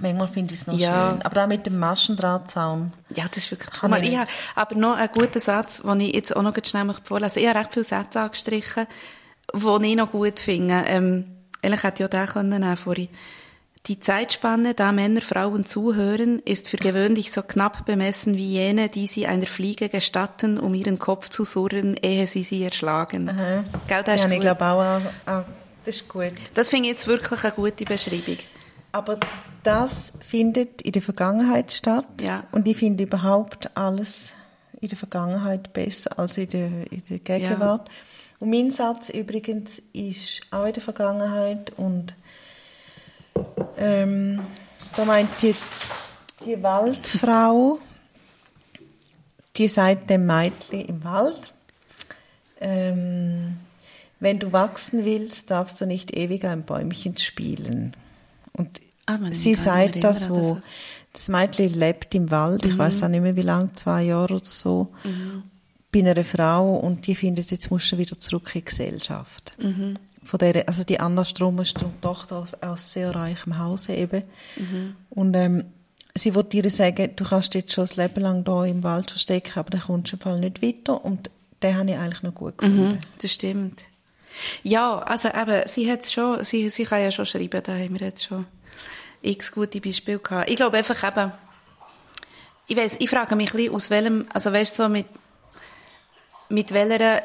manchmal finde ich es noch ja. schön. Aber auch mit dem Maschendrahtzaun. Ja, das ist wirklich toll. Ich, ich habe aber noch einen guten Satz, den ich jetzt auch noch schnell vorlesen Ich habe recht viele Sätze angestrichen, die ich noch gut finde. Ähm, eigentlich hätte ich auch den können vorhin. Die Zeitspanne, da Männer Frauen zuhören, ist für gewöhnlich so knapp bemessen wie jene, die sie einer Fliege gestatten, um ihren Kopf zu surren, ehe sie sie erschlagen. Aha. Gell, das ja, ist ich glaube auch, auch, das ist gut. Das finde ich jetzt wirklich eine gute Beschreibung. Aber das findet in der Vergangenheit statt. Ja. Und ich finde überhaupt alles in der Vergangenheit besser als in der, in der Gegenwart. Ja. Und mein Satz übrigens ist auch in der Vergangenheit und ähm, da meint die, die Waldfrau, die sagt dem Mädchen im Wald, ähm, wenn du wachsen willst, darfst du nicht ewig ein Bäumchen spielen. Und ah, sie sagt das, wo das Mädchen lebt im Wald, mhm. ich weiß auch nicht mehr wie lange, zwei Jahre oder so, mhm. bei einer Frau und die findet, jetzt musst du wieder zurück in die Gesellschaft. Mhm von der, also die Anna Strom ist die Tochter aus, aus sehr reichem Hause eben. Mhm. Und ähm, sie wollte ihr sagen, du kannst jetzt schon das Leben lang hier im Wald verstecken, aber dann kommst du im Fall nicht weiter. Und den habe ich eigentlich noch gut gefunden. Mhm, das stimmt. Ja, also eben, sie hat schon, sie, sie kann ja schon schreiben, da haben wir jetzt schon x gute Beispiele gehabt. Ich glaube einfach eben, ich weiß, ich frage mich ein bisschen, aus welchem, also weißt du, so mit, mit welcher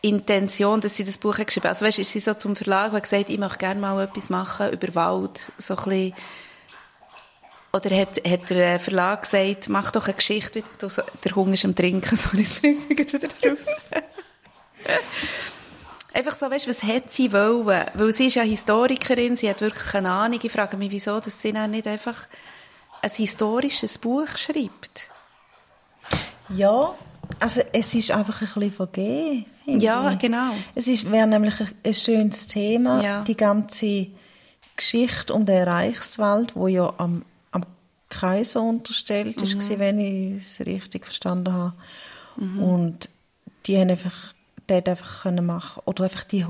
Intention, dass sie das Buch geschrieben hat. Also weißt, ist sie so zum Verlag und gesagt, ich möchte gerne mal etwas machen über Wald, so ein bisschen oder hat, hat der Verlag gesagt, mach doch eine Geschichte, du, der Hunger ist am Trinken, *laughs* sorry, bringt mich wieder raus. Einfach so, weißt was hat sie wollen? Weil sie ist ja Historikerin, sie hat wirklich eine Ahnung. Ich frage mich, wieso, dass sie nicht einfach ein historisches Buch schreibt. Ja, also es ist einfach ein bisschen vergeben. Ja, genau. Es wäre nämlich ein, ein, schönes Thema, ja. die ganze Geschichte um den Reichswald, wo ja am, am Kaiser unterstellt mhm. ist, wenn ich es richtig verstanden habe. Mhm. Und die haben einfach, dort einfach können machen oder einfach die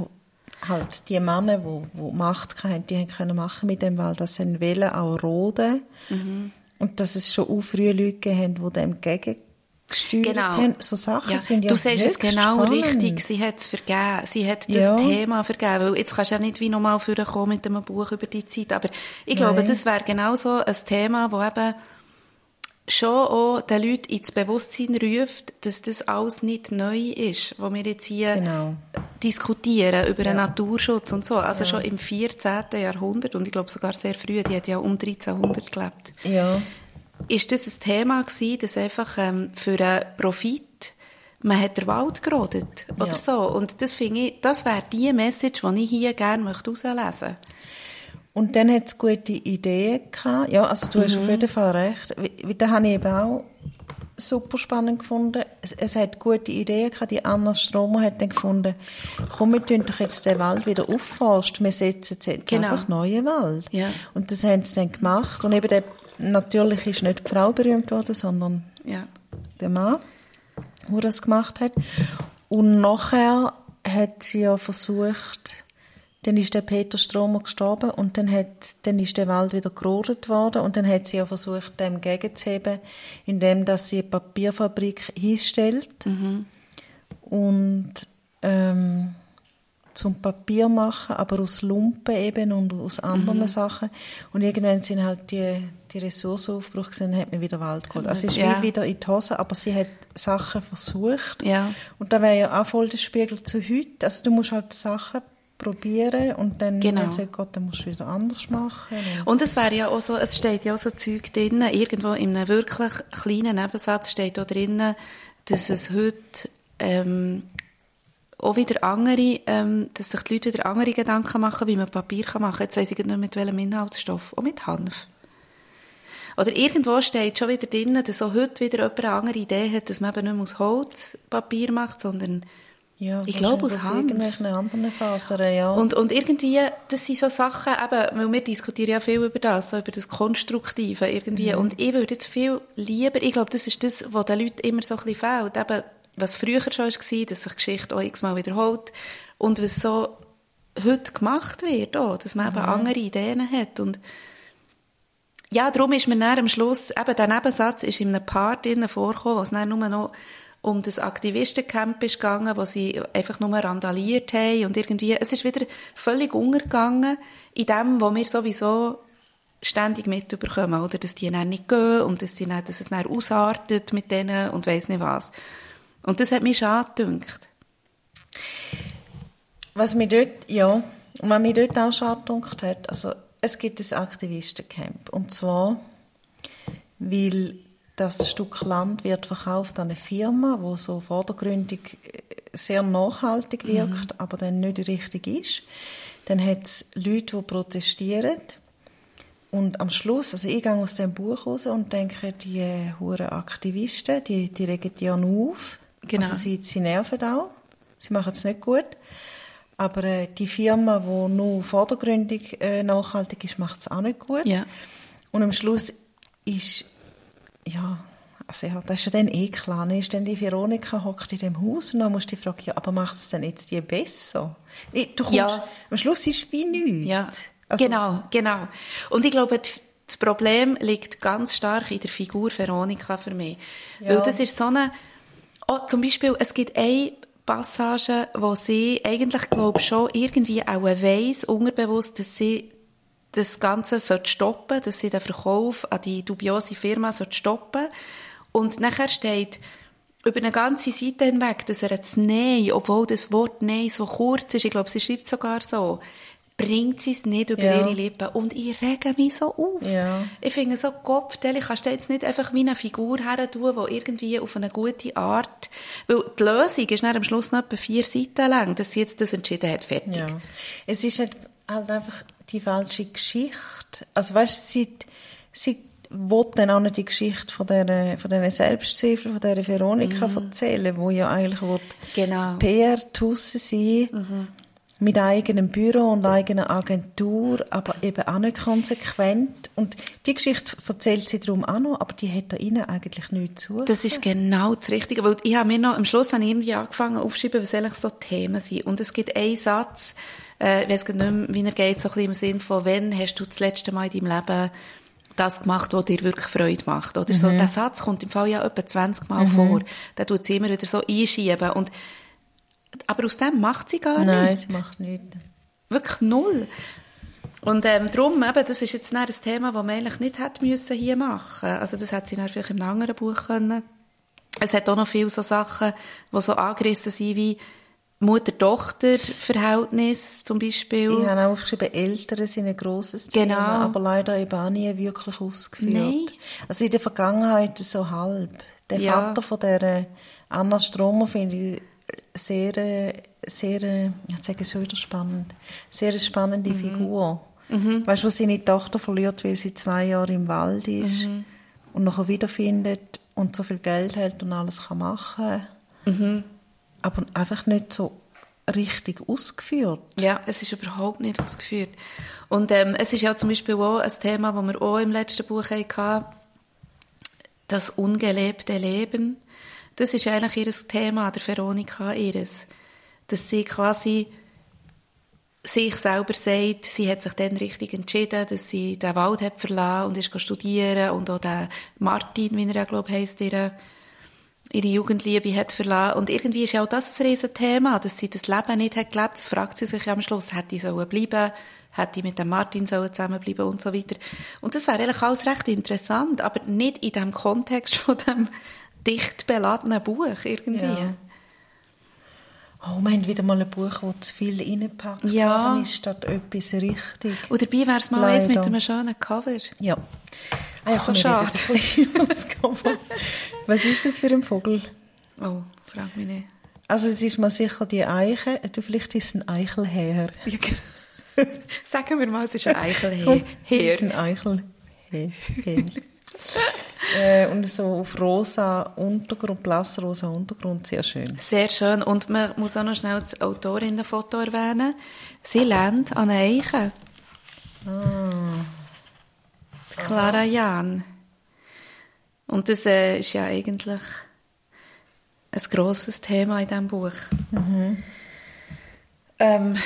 halt die Männer, die, die Macht hatten, die haben können machen mit dem Wald, dass sie wollen auch roden mhm. und dass es schon auch früh Leute haben, die dem gegen gesteuert genau. haben. So Sachen ja. sind ja Du siehst es genau spannend. richtig. Sie hat es vergeben. Sie hat das ja. Thema vergeben. Weil jetzt kannst du ja nicht wie nochmal vorkommen mit einem Buch über die Zeit. Aber ich glaube, Nein. das wäre genau so ein Thema, wo eben schon auch den Leuten ins Bewusstsein ruft, dass das alles nicht neu ist, was wir jetzt hier genau. diskutieren über ja. den Naturschutz und so. Also ja. schon im 14. Jahrhundert und ich glaube sogar sehr früh, die hat ja um 1300 gelebt. Ja ist das ein Thema gewesen, dass einfach ähm, für einen Profit man hat den Wald gerodet oder ja. so. Und das finde ich, das wäre die Message, die ich hier gerne möchte herauslesen möchte. Und dann hat es gute Ideen gehabt. Ja, also du hast auf jeden Fall recht. Da habe ich eben auch super spannend gefunden. Es, es hat gute Ideen gehabt. Die Anna Stromer hat dann gefunden, komm, wir tun doch jetzt den Wald wieder aufforsten. Wir setzen jetzt Genau. einfach neuen Wald. Ja. Und das haben sie dann gemacht. Und eben der, natürlich ist nicht die Frau berühmt worden, sondern Ja. der Mann, der das gemacht hat. Und nachher hat sie ja versucht, dann ist der Peter Stromer gestorben und dann, hat, dann ist der Wald wieder gerodet worden und dann hat sie ja versucht, dem gegenzuheben, indem dass sie eine Papierfabrik hinstellt und ähm, zum Papier machen, aber aus Lumpen eben und aus anderen Sachen. Und irgendwann sind halt die, die Ressourcen aufgebraucht dann hat man wieder Wald geholt. Also es ist Ja. wie wieder in die Hose, aber sie hat Sachen versucht. Ja. Und da wäre ja auch voll der Spiegel zu heute. Also du musst halt Sachen probieren und dann, Genau. wenn es nicht geht, dann musst du wieder anders machen. Und Und es wäre ja auch so, es steht ja auch so Zeug drin, irgendwo in einem wirklich kleinen Nebensatz steht auch drin, dass es heute ähm, auch wieder andere, ähm, dass sich die Leute wieder andere Gedanken machen, wie man Papier kann machen. Jetzt weiss ich nicht mit welchem Inhaltsstoff. Auch mit Hanf. Oder irgendwo steht schon wieder drin, dass auch heute wieder jemand eine andere Idee hat, dass man eben nicht mehr aus Holz Papier macht, sondern ja, Ich glaube, aus Hanf. irgendwelchen anderen Fasern, ja. Und, und irgendwie, das sind so Sachen, eben, weil wir diskutieren ja viel über das, so über das Konstruktive irgendwie. Mhm. Und ich würde jetzt viel lieber, ich glaube, das ist das, was den Leuten immer so ein bisschen fehlt. Eben, was früher schon war, dass sich Geschichte auch x-mal wiederholt. Und was so heute gemacht wird, auch, dass man eben Mhm. andere Ideen hat. Und ja, darum ist mir dann am Schluss, eben der Nebensatz ist in einem Part drinnen vorgekommen, wo es dann nur noch um das Aktivistencamp ist gegangen, wo sie einfach nur randaliert haben und irgendwie, es ist wieder völlig untergegangen in dem, wo wir sowieso ständig mitbekommen, oder? Dass die dann nicht gehen und dass, sie dann, dass es dann ausartet mit denen und weiss nicht was. Und das hat mich schade gedacht. Was mir dort, ja, und was mir dort auch schade gedacht hat, also es gibt ein Aktivistencamp. Und zwar, weil das Stück Land wird verkauft an eine Firma, wo so vordergründig äh, sehr nachhaltig wirkt, aber dann nicht richtig ist. Dann hat es Leute, die protestieren. Und am Schluss, also ich gehe aus dem Buch raus und denke, die äh, huren Aktivisten, die, die regen die auf. Genau. Also sie, sie nerven auch. Sie machen es nicht gut. Aber äh, die Firma, die nur vordergründig äh, nachhaltig ist, macht es auch nicht gut. Ja. Und am Schluss ist, ja, also ja, das ist ja dann eh klar, ne? ist dann die Veronika hockt in dem Haus und dann musst du dich fragen, ja, aber macht es denn jetzt die besser? Du kommst, Ja. Am Schluss ist wie nichts. Ja, Also, genau, genau. Und ich glaube, die- das Problem liegt ganz stark in der Figur Veronika für mich. Ja. Weil das ist so eine, oh, zum Beispiel, es gibt eine Passage, wo sie eigentlich, glaube schon irgendwie auch weiss, unterbewusst, dass sie das Ganze sollte stoppen, dass sie den Verkauf an die dubiose Firma sollte stoppen. Und nachher steht über eine ganze Seite hinweg, dass er jetzt Nein, obwohl das Wort Nein so kurz ist, ich glaube, sie schreibt sogar so, bringt sie es nicht über Ja. ihre Lippen. Und ich rege mich so auf. Ja. Ich finde so, Kopfteil, kannst du jetzt nicht einfach wie eine Figur her tun, die irgendwie auf eine gute Art, weil die Lösung ist dann am Schluss noch etwa vier Seiten lang, dass sie jetzt das entschieden hat, fertig. Ja. Es ist halt, halt einfach die falsche Geschichte. Also weißt, sie, sie will dann auch nicht die Geschichte von dieser, von diesen Selbstzweifeln, von dieser Veronika erzählen, wo ja eigentlich will Genau. PR-Tusse sein mit eigenem Büro und eigener Agentur, aber eben auch nicht konsequent. Und die Geschichte erzählt sie darum auch noch, aber die hat da innen eigentlich nichts zu. Das ist genau das Richtige, weil ich habe mir noch, am Schluss habe ich irgendwie angefangen aufzuschreiben, was eigentlich so Themen sind. Und es gibt einen Satz, äh, ich weiss nicht mehr, wie er geht, so ein bisschen im Sinn von, wenn hast du das letzte Mal in deinem Leben das gemacht, was dir wirklich Freude macht, oder so. Der Satz kommt im Fall ja etwa 20 Mal vor. Der tut sie immer wieder so einschieben. Und, aber aus dem macht sie gar Nein, nichts. sie macht nichts. Wirklich null. Und ähm, darum, eben, das ist jetzt ein Thema, das man eigentlich nicht hätte müssen hier machen Also das hätte sie dann vielleicht in einem anderen Buch können. Es hat auch noch viele so Sachen, die so angerissen sind, wie Mutter-Tochter-Verhältnis zum Beispiel. Ich habe auch aufgeschrieben, Eltern sind ein grosses Genau. Thema, aber leider eben auch nie wirklich ausgeführt. Nein. Also in der Vergangenheit so halb. Der Ja. Vater von der Anna Stromer finde ich sehr, äh, sehr, äh, ich sage es wieder spannend, sehr spannende Mhm. Figur. Mhm. Weißt du, wo seine Tochter verliert, weil sie zwei Jahre im Wald ist Mhm. und nachher wiederfindet und so viel Geld hat und alles kann machen. Mhm. Aber einfach nicht so richtig ausgeführt. Ja, es ist überhaupt nicht ausgeführt. Und ähm, es ist ja zum Beispiel auch ein Thema, das wir auch im letzten Buch hatten, das ungelebte Leben. Das ist eigentlich ihr Thema, der Veronika ihres. Dass sie quasi sich selber sagt, sie hat sich dann richtig entschieden, dass sie den Wald hat verlassen und ist studieren und auch den Martin, wie er glaube ich, heisst, ihre, ihre Jugendliebe hat verlassen. Und irgendwie ist ja auch das ein riesen Thema, dass sie das Leben nicht hat gelebt. Das fragt sie sich am Schluss, hätte ich sollen bleiben, hätte ich mit dem Martin sollen zusammenbleiben und so weiter. Und das wäre eigentlich alles recht interessant, aber nicht in dem Kontext *laughs* von dem dicht beladenen Buch irgendwie. Ja. Oh, wir haben wieder mal ein Buch, das zu viel reinpackt Ja. ist, statt etwas richtig. Und dabei wäre es mal eins mit einem schönen Cover. Ja. Ah, So schade. *laughs* Was ist das für ein Vogel? Oh, frag mich nicht. Also es ist mal sicher die Eiche. Du, vielleicht ist es ein Eichelherr. Ja, genau. *laughs* Sagen wir mal, es ist ein *laughs* ist ein Eichelherr. Äh, und so auf rosa Untergrund, blassrosa Untergrund, sehr schön. Sehr schön. Und man muss auch noch schnell das Autorinnenfoto erwähnen. Sie lernt an einer Eiche. Die Clara Jahn. Und das äh, ist ja eigentlich ein grosses Thema in diesem Buch. Ähm,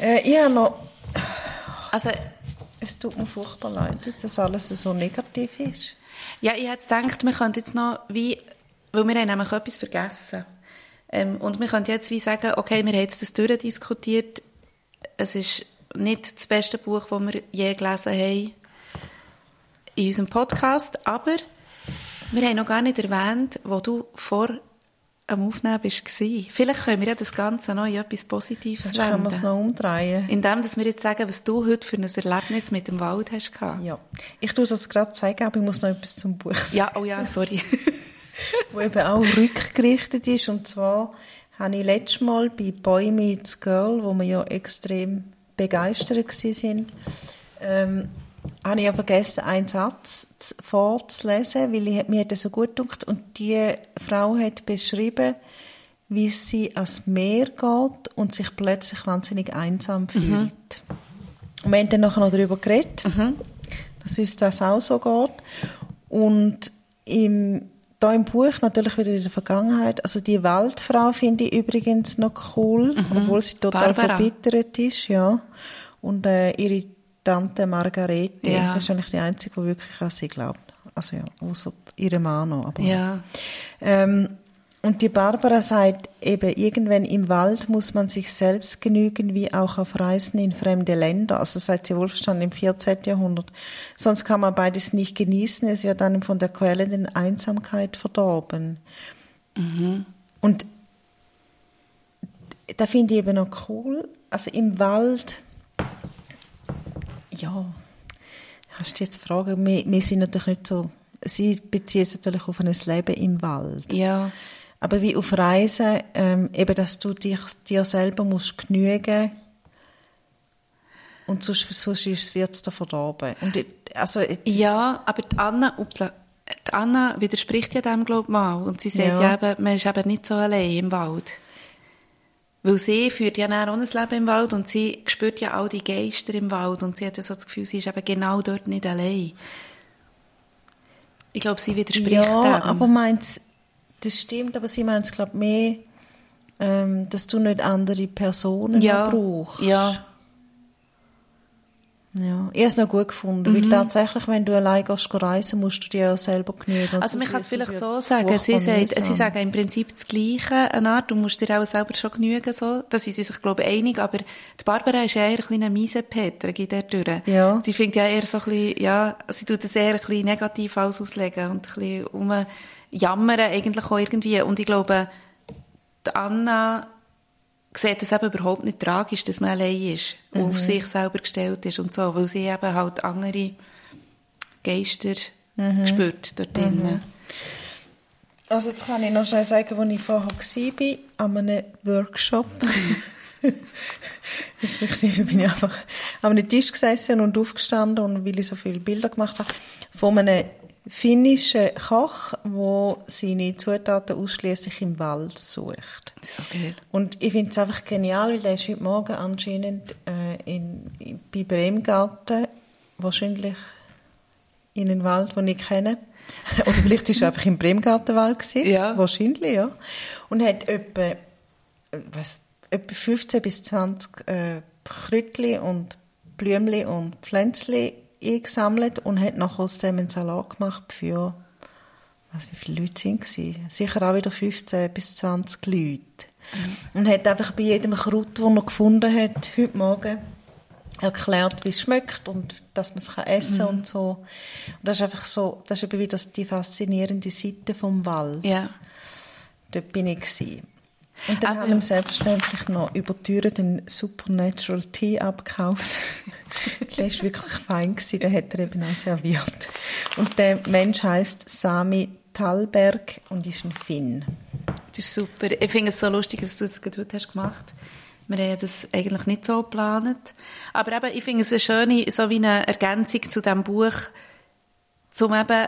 Äh, ich habe noch... also, Es tut mir furchtbar leid, dass das alles so negativ ist. Ja, ich hätte gedacht, wir könnten jetzt noch wie, weil wir haben nämlich etwas vergessen. Ähm, und wir können jetzt wie sagen, okay, wir haben jetzt das durchdiskutiert. Es ist nicht das beste Buch, das wir je gelesen haben in unserem Podcast, aber wir haben noch gar nicht erwähnt, wo du vor am Aufnehmen bist. Vielleicht können wir ja das Ganze noch in etwas Positives Sonst können wir es wenden. noch umdrehen. Indem, dass wir jetzt sagen, was du heute für ein Erlebnis mit dem Wald hast gehabt. Ja. Ich tue das gerade zeigen, aber ich muss noch etwas zum Buch sagen. Ja, oh ja, sorry. *laughs* wo eben auch rückgerichtet ist. Und zwar habe ich letztes Mal bei Boy Meets Girl, wo wir ja extrem begeistert sind, ähm, habe ich ja vergessen, einen Satz zu- vorzulesen, weil ich, mir das so gut gedacht. Und die Frau hat beschrieben, wie sie ans Meer geht und sich plötzlich wahnsinnig einsam fühlt. Und wir haben dann nachher noch darüber geredet, dass uns das auch so geht. Und im, da im Buch natürlich wieder in der Vergangenheit, also die Waldfrau finde ich übrigens noch cool, obwohl sie total Barbara. verbittert ist, ja. Und äh, ihre Tante Margarete, Ja. das ist eigentlich die einzige, die wirklich an sie glaubt. Also ja, außer ihre Mann noch. Aber ja. ähm, und die Barbara sagt eben, irgendwann im Wald muss man sich selbst genügen, wie auch auf Reisen in fremde Länder. Also seid ihr wohlverstanden im 14. Jahrhundert. Sonst kann man beides nicht genießen, es wird dann von der quälenden Einsamkeit verdorben. Und da finde ich eben noch cool, also im Wald, ja, kannst du jetzt fragen, wir, wir sind natürlich nicht so, sie beziehen es natürlich auf ein Leben im Wald. Ja. Aber wie auf Reisen, ähm, eben, dass du dich, dir selber musst genügen und sonst, sonst wird es dir verdorben. Und also, Ja, aber die Anna, upsla, die Anna widerspricht ja dem, glaube ich, mal. Und sie sagt ja. Ja. eben, man ist eben nicht so allein im Wald. Weil sie führt ja auch ein Leben im Wald und sie spürt ja auch die Geister im Wald und sie hat ja so das Gefühl, sie ist eben genau dort nicht allein. Ich glaube, sie widerspricht ja, dem. aber meint das stimmt, aber sie meint es, glaube ich, mehr, ähm, dass du nicht andere Personen ja, brauchst. ja, Ja, ich habe es noch gut gefunden, Mhm. weil tatsächlich, wenn du allein gehst reisen, musst du dir ja selber genügen. Also man kann es vielleicht so sagen, sie, sagt, sie sagen im Prinzip das Gleiche, eine Art, du musst dir auch selber schon genügen, so. da sind sie sich, glaube ich, einig, aber die Barbara ist ja eher ein eine miese Peter, geht der durch. Ja. Sie findet ja eher so ein bisschen, ja, sie tut das eher ein bisschen negativ alles auslegen und ein bisschen umjammern eigentlich auch irgendwie, und ich glaube, die Anna sieht es eben überhaupt nicht tragisch, dass man allein ist Mhm. auf sich selber gestellt ist und so, weil sie eben halt andere Geister Mhm. spürt dort drinnen. Also jetzt kann ich noch schnell sagen, wo ich vorher war, an einem Workshop. *laughs* das wirklich, bin ich einfach an einem Tisch gesessen und aufgestanden und weil ich so viele Bilder gemacht habe, von einem finnischen Koch, der seine Zutaten ausschließlich im Wald sucht. So geil. Und ich finde es einfach genial, weil der ist heute Morgen anscheinend äh, in, in, bei Bremgarten, wahrscheinlich in einem Wald, den ich kenne. *laughs* Oder vielleicht ist er einfach im Bremgartenwald gewesen. Ja. Wahrscheinlich, ja. Und hat etwa, was, etwa 15 bis 20 äh, Kräutchen und Blümchen und Pflänzchen eingesammelt und hat nachher aus dem einen Salat gemacht für, was, wie viele Leute sind es? Sicher auch wieder 15 bis 20 Leute. Und hat einfach bei jedem Kraut, das er gefunden hat, heute Morgen erklärt, wie es schmeckt und dass man es kann essen und so. Und das ist einfach so, das ist eben wieder die faszinierende Seite vom Wald. Ja. Dort bin ich gewesen. Und dann Aber- haben wir selbstverständlich noch über die Türe den Supernatural Tea abgekauft. *laughs* der war wirklich fein, gewesen, den hat er eben auch serviert. Und der Mensch heißt Sami Thalberg und ist ein Finn. Das ist super. Ich finde es so lustig, dass du es gerade heute hast gemacht Wir haben das eigentlich nicht so geplant. Aber eben, ich finde es eine schöne, so wie eine Ergänzung zu diesem Buch, zum eben,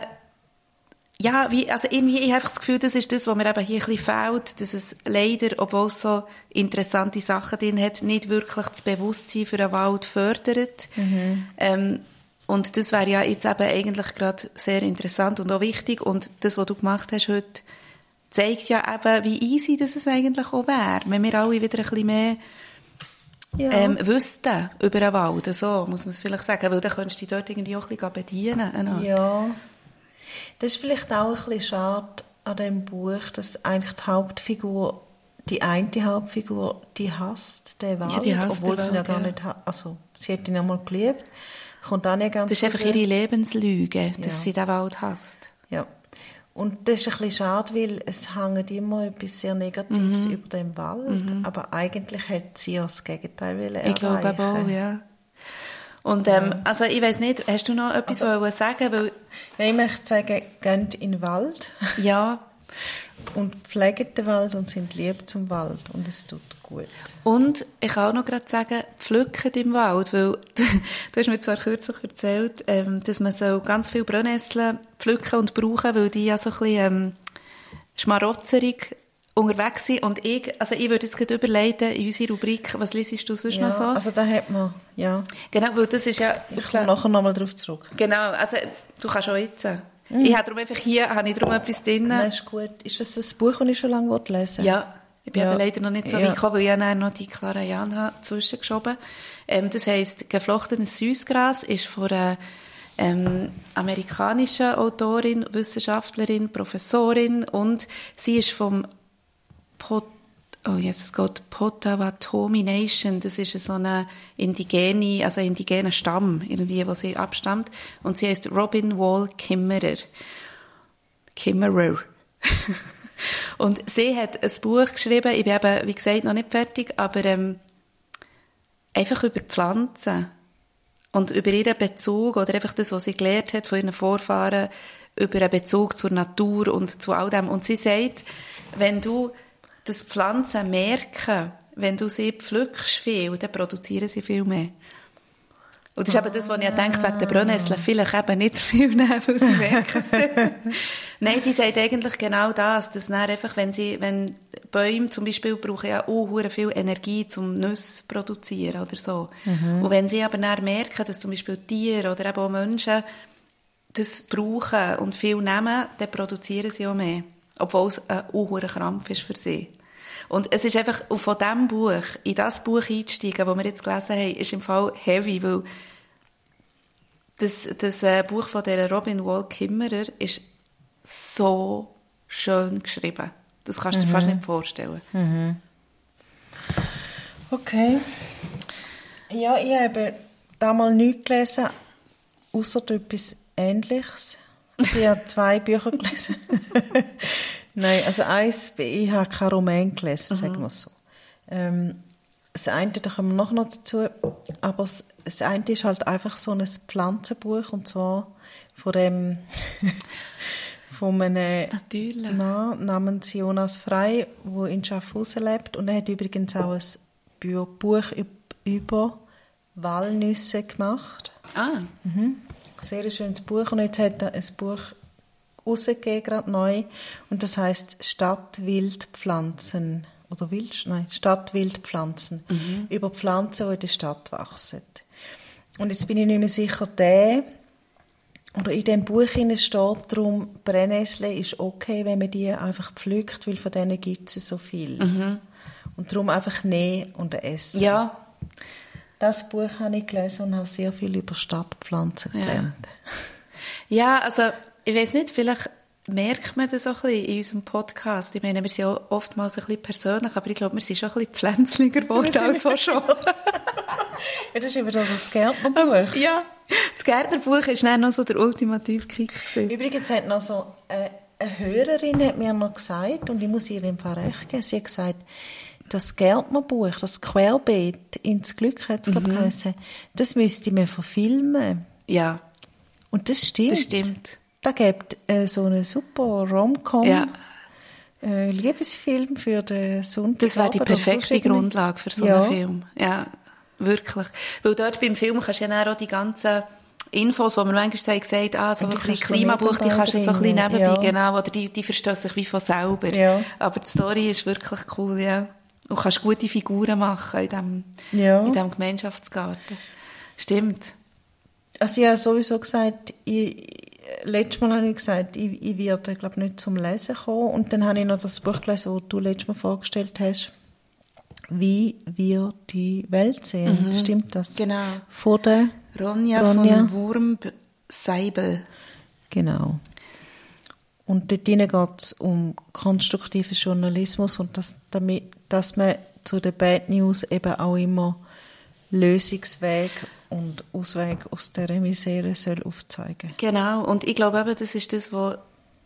ja, wie, also irgendwie, ich habe einfach das Gefühl, das ist das, was mir eben hier ein bisschen fehlt, dass es leider, obwohl es so interessante Sachen drin hat, nicht wirklich das Bewusstsein für den Wald fördert. Ähm, und das wäre ja jetzt eben eigentlich gerade sehr interessant und auch wichtig. Und das, was du gemacht hast heute, zeigt ja eben, wie easy das es eigentlich auch wäre, wenn wir alle wieder ein bisschen mehr Ja. ähm, wüssten über den Wald, so muss man es vielleicht sagen, weil dann könntest du dich dort irgendwie auch ein bisschen bedienen. Ja. Das ist vielleicht auch ein bisschen schade an dem Buch, dass eigentlich die Hauptfigur, die eine Hauptfigur, die hasst den Wald, die hasst obwohl den sie ihn ja Wald, gar ja. nicht also sie hat ihn einmal geliebt, kommt auch nicht ganz Das ist einfach ihre Lebenslüge, dass Ja. sie den Wald hasst. Ja. Und das ist ein bisschen schade, weil es hängt immer etwas sehr Negatives Mhm. über den Wald, aber eigentlich hat sie ja das Gegenteil wollen Ich glaube auch, ja. Und ähm, also ich weiß nicht, hast du noch etwas Also wollen sagen? Weil, Ja, ich möchte sagen, geht in den Wald. Ja, *laughs* und pflegt den Wald und sind lieb zum Wald. Und es tut gut. Und ich kann auch noch gerade sagen, pflücken im Wald, weil *laughs* du, du hast mir zwar kürzlich erzählt, ähm, dass man so ganz viel Brennnesseln pflücken und brauchen, weil die ja so ein bisschen ähm, schmarotzerig unterwegs sind. Und ich, also ich würde jetzt gerade überleiten in unsere Rubrik, was liest du sonst Ja, noch so? also da hat man, ja, genau, weil das ist ja... ich komme nachher nochmal drauf zurück. Genau, also du kannst auch jetzt. Ich habe darum einfach hier habe ich darum etwas drin. Nein, ist gut. Ist das ein Buch, das ich schon lange lesen? Ja, ich bin Ja. aber leider noch nicht so Ja. weit gekommen, weil ich dann noch die Clara Jan habe zwischengeschoben ähm, Das heisst, «Geflochtenes Süßgras» ist von einer ähm, amerikanischen Autorin, Wissenschaftlerin, Professorin und sie ist vom Pot Oh Jesus Gott, Potawatomi Nation, das ist so eine indigene, also ein indigener Stamm, irgendwie, wo sie abstammt. Und sie heißt Robin Wall Kimmerer. Kimmerer. *laughs* und sie hat ein Buch geschrieben, ich bin eben, wie gesagt, noch nicht fertig, aber ähm, einfach über Pflanzen und über ihren Bezug oder einfach das, was sie gelernt hat von ihren Vorfahren, über einen Bezug zur Natur und zu all dem. Und sie sagt, wenn du das Pflanzen merken, wenn du sie pflückst viel, dann produzieren sie viel mehr. Und das ist eben das, was ich denke, wegen der Brennnesseln vielleicht eben nicht zu viel nehmen, weil sie merken. *laughs* Nein, die sagt eigentlich genau das, dass dann einfach, wenn sie, wenn Bäume zum Beispiel brauchen ja auch viel Energie zum Nüsse produzieren oder so. Und wenn sie aber dann merken, dass zum Beispiel Tiere oder eben auch Menschen das brauchen und viel nehmen, dann produzieren sie auch mehr. Obwohl es ein hoher Krampf ist für sie. Und es ist einfach, und von diesem Buch, in das Buch einzusteigen, das wir jetzt gelesen haben, ist im Fall heavy, weil das, das äh, Buch von der Robin Wall Kimmerer ist so schön geschrieben. Das kannst du dir fast nicht vorstellen. Okay. Ja, ich habe damals nichts gelesen, außer etwas Ähnliches. Ich habe zwei Bücher gelesen. *laughs* Nein, also eins, ich habe keinen Roman gelesen, sagen wir es so. Ähm, das eine, da kommen wir noch noch dazu, aber das, das eine ist halt einfach so ein Pflanzenbuch und zwar von dem *laughs* von einem Natürlich. Mann namens Jonas Frey, der in Schaffhausen lebt und er hat übrigens auch ein Buch über Walnüsse gemacht. Ah. Mhm. Sehr schönes Buch. Und jetzt hat er ein Buch rausgegeben, gerade neu. Und das heißt Stadtwildpflanzen. Oder Wild, nein, Stadtwildpflanzen. Mhm. Über Pflanzen, die in der Stadt wachsen. Und jetzt bin ich nicht mehr sicher, der, oder in dem Buch steht darum, Brennnessel ist okay, wenn man die einfach pflückt, weil von denen gibt es so viel. Mhm. Und darum einfach nehmen und essen. Ja. Das Buch habe ich gelesen und habe sehr viel über Stadtpflanzen gelernt. Ja, *laughs* ja also ich weiß nicht, vielleicht merkt man das auch ein bisschen in unserem Podcast. Ich meine, wir sind ja oftmals ein bisschen persönlich, aber ich glaube, wir sind schon ein bisschen pflänzlicher geworden als so schon. *laughs* ja, das ist immer das Gärtnerbuch. Ja, das Gärtnerbuch war dann noch so der ultimative Kick. Gewesen. Übrigens hat noch so äh, eine Hörerin hat mir noch gesagt, und ich muss ihr im Fall recht geben, sie hat gesagt, das Gärtnerbuch, das Querbeet ins Glück, hat es, mhm. geheißen, das müsste man verfilmen. Ja. Und das stimmt. Das stimmt. Da gibt äh, so eine super Rom-Com. Ja. Äh, Liebesfilm für den Sonntag. Das wäre die perfekte so Grundlage für so ja. einen Film. Ja, wirklich. Weil dort beim Film kannst du ja auch die ganzen Infos, die man manchmal gesagt ah, so ein bisschen Klimabuch, die kannst du so ein bisschen nebenbei, ja. genau, oder die, die verstehen sich wie von selber. Ja. Aber die Story ist wirklich cool, ja. Und kannst gute Figuren machen in diesem ja. in dem Gemeinschaftsgarten. Stimmt. Also ich habe sowieso gesagt, ich, letztes Mal habe ich gesagt, ich, ich werde, glaube nicht zum Lesen kommen. Und dann habe ich noch das Buch gelesen, das du letztes Mal vorgestellt hast. Wie wir die Welt sehen. Mhm. Stimmt das? Genau. Von der Ronja, Ronja. von Wurm-Seibel. Genau. Und dort geht es um konstruktiven Journalismus und dass, damit, dass man zu den Bad News eben auch immer Lösungsweg und Ausweg aus dieser Misere soll aufzeigen. Genau, und ich glaube eben, das ist das, was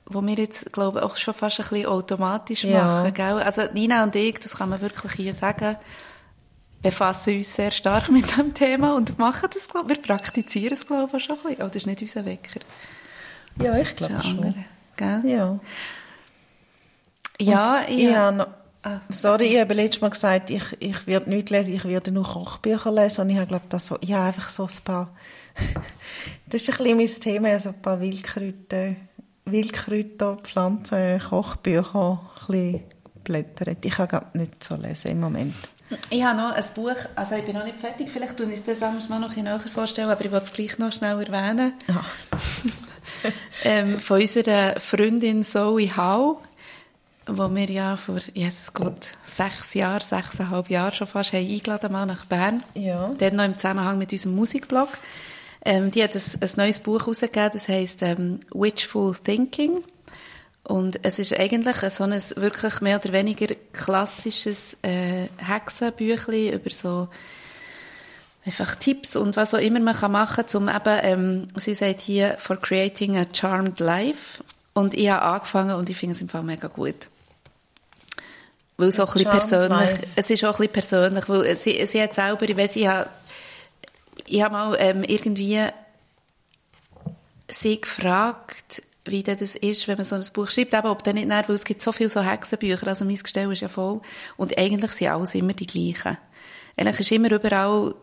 wo wir jetzt, glaube auch schon fast ein bisschen automatisch machen, gell? Also Nina und ich, das kann man wirklich hier sagen, befassen uns sehr stark *laughs* mit dem Thema und machen das, glaube wir praktizieren es, glaube ich, schon ein bisschen. Oh, das ist nicht unser Wecker. Ja, ich glaube schon. Andere, gell? Ja. Ja, und ich, habe sorry, ich habe letztes Mal gesagt, ich, ich werde nicht lesen, ich werde nur Kochbücher lesen. Und ich habe, glaube das so, ja, einfach so ein paar, *laughs* das ist ein bisschen mein Thema, also ein paar Wildkräuter, Wildkräuter, Pflanzen, Kochbücher, ein bisschen blättern. Ich kann gerade nicht so lesen im Moment. Ich habe noch ein Buch, also ich bin noch nicht fertig, vielleicht ich es das anders mal noch näher vorstellen, aber ich wollte es gleich noch schnell erwähnen. Ja. *laughs* *laughs* ähm, von unserer Freundin Zoe Howe wo wir ja vor, Jesus Gott, sechs Jahren, sechseinhalb Jahren schon fast haben eingeladen mal nach Bern. Ja. Dann noch im Zusammenhang mit unserem Musikblog. Ähm, die hat ein, ein neues Buch herausgegeben, das heisst ähm, Witchful Thinking. Und es ist eigentlich so ein wirklich mehr oder weniger klassisches äh, Hexenbüchlein über so einfach Tipps und was auch immer man kann machen kann, um eben, ähm, sie sagt hier, for creating a charmed life. Und ich habe angefangen und ich finde es im Fall mega gut. Weil es auch ein bisschen persönlich, es ist auch ein bisschen persönlich, weil sie, sie hat selber, ich weiss, ich habe, ich habe mal ähm, irgendwie sie gefragt, wie das ist, wenn man so ein Buch schreibt, aber ob dann nicht nervt, weil es gibt so viele so Hexenbücher, also mein Gestell ist ja voll, und eigentlich sind alles immer die gleichen. Eigentlich ist immer überall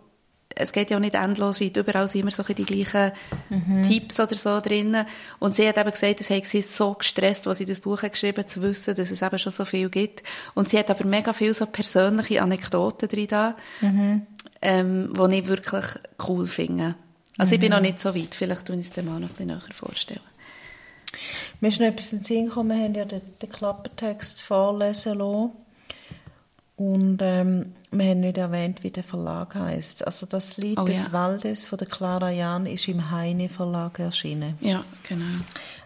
es geht ja auch nicht endlos weit. Überall sind immer so die gleichen mhm. Tipps oder so drin. Und sie hat eben gesagt, es hat sie so gestresst, was sie das Buch hat geschrieben zu wissen, dass es eben schon so viel gibt. Und sie hat aber mega viele so persönliche Anekdoten drin da, mhm. ähm, die ich wirklich cool finde. Also mhm. ich bin mhm. noch nicht so weit. Vielleicht tun ich es dem auch noch ein bisschen näher vorstellen. Mir ist noch etwas in den Sinn gekommen, wir haben ja den, den Klappertext vorlesen lassen. Und ähm, wir haben nicht erwähnt, wie der Verlag heißt. Also das Lied oh, des ja. Waldes von der Clara Jahn ist im Heine Verlag erschienen. Ja, genau.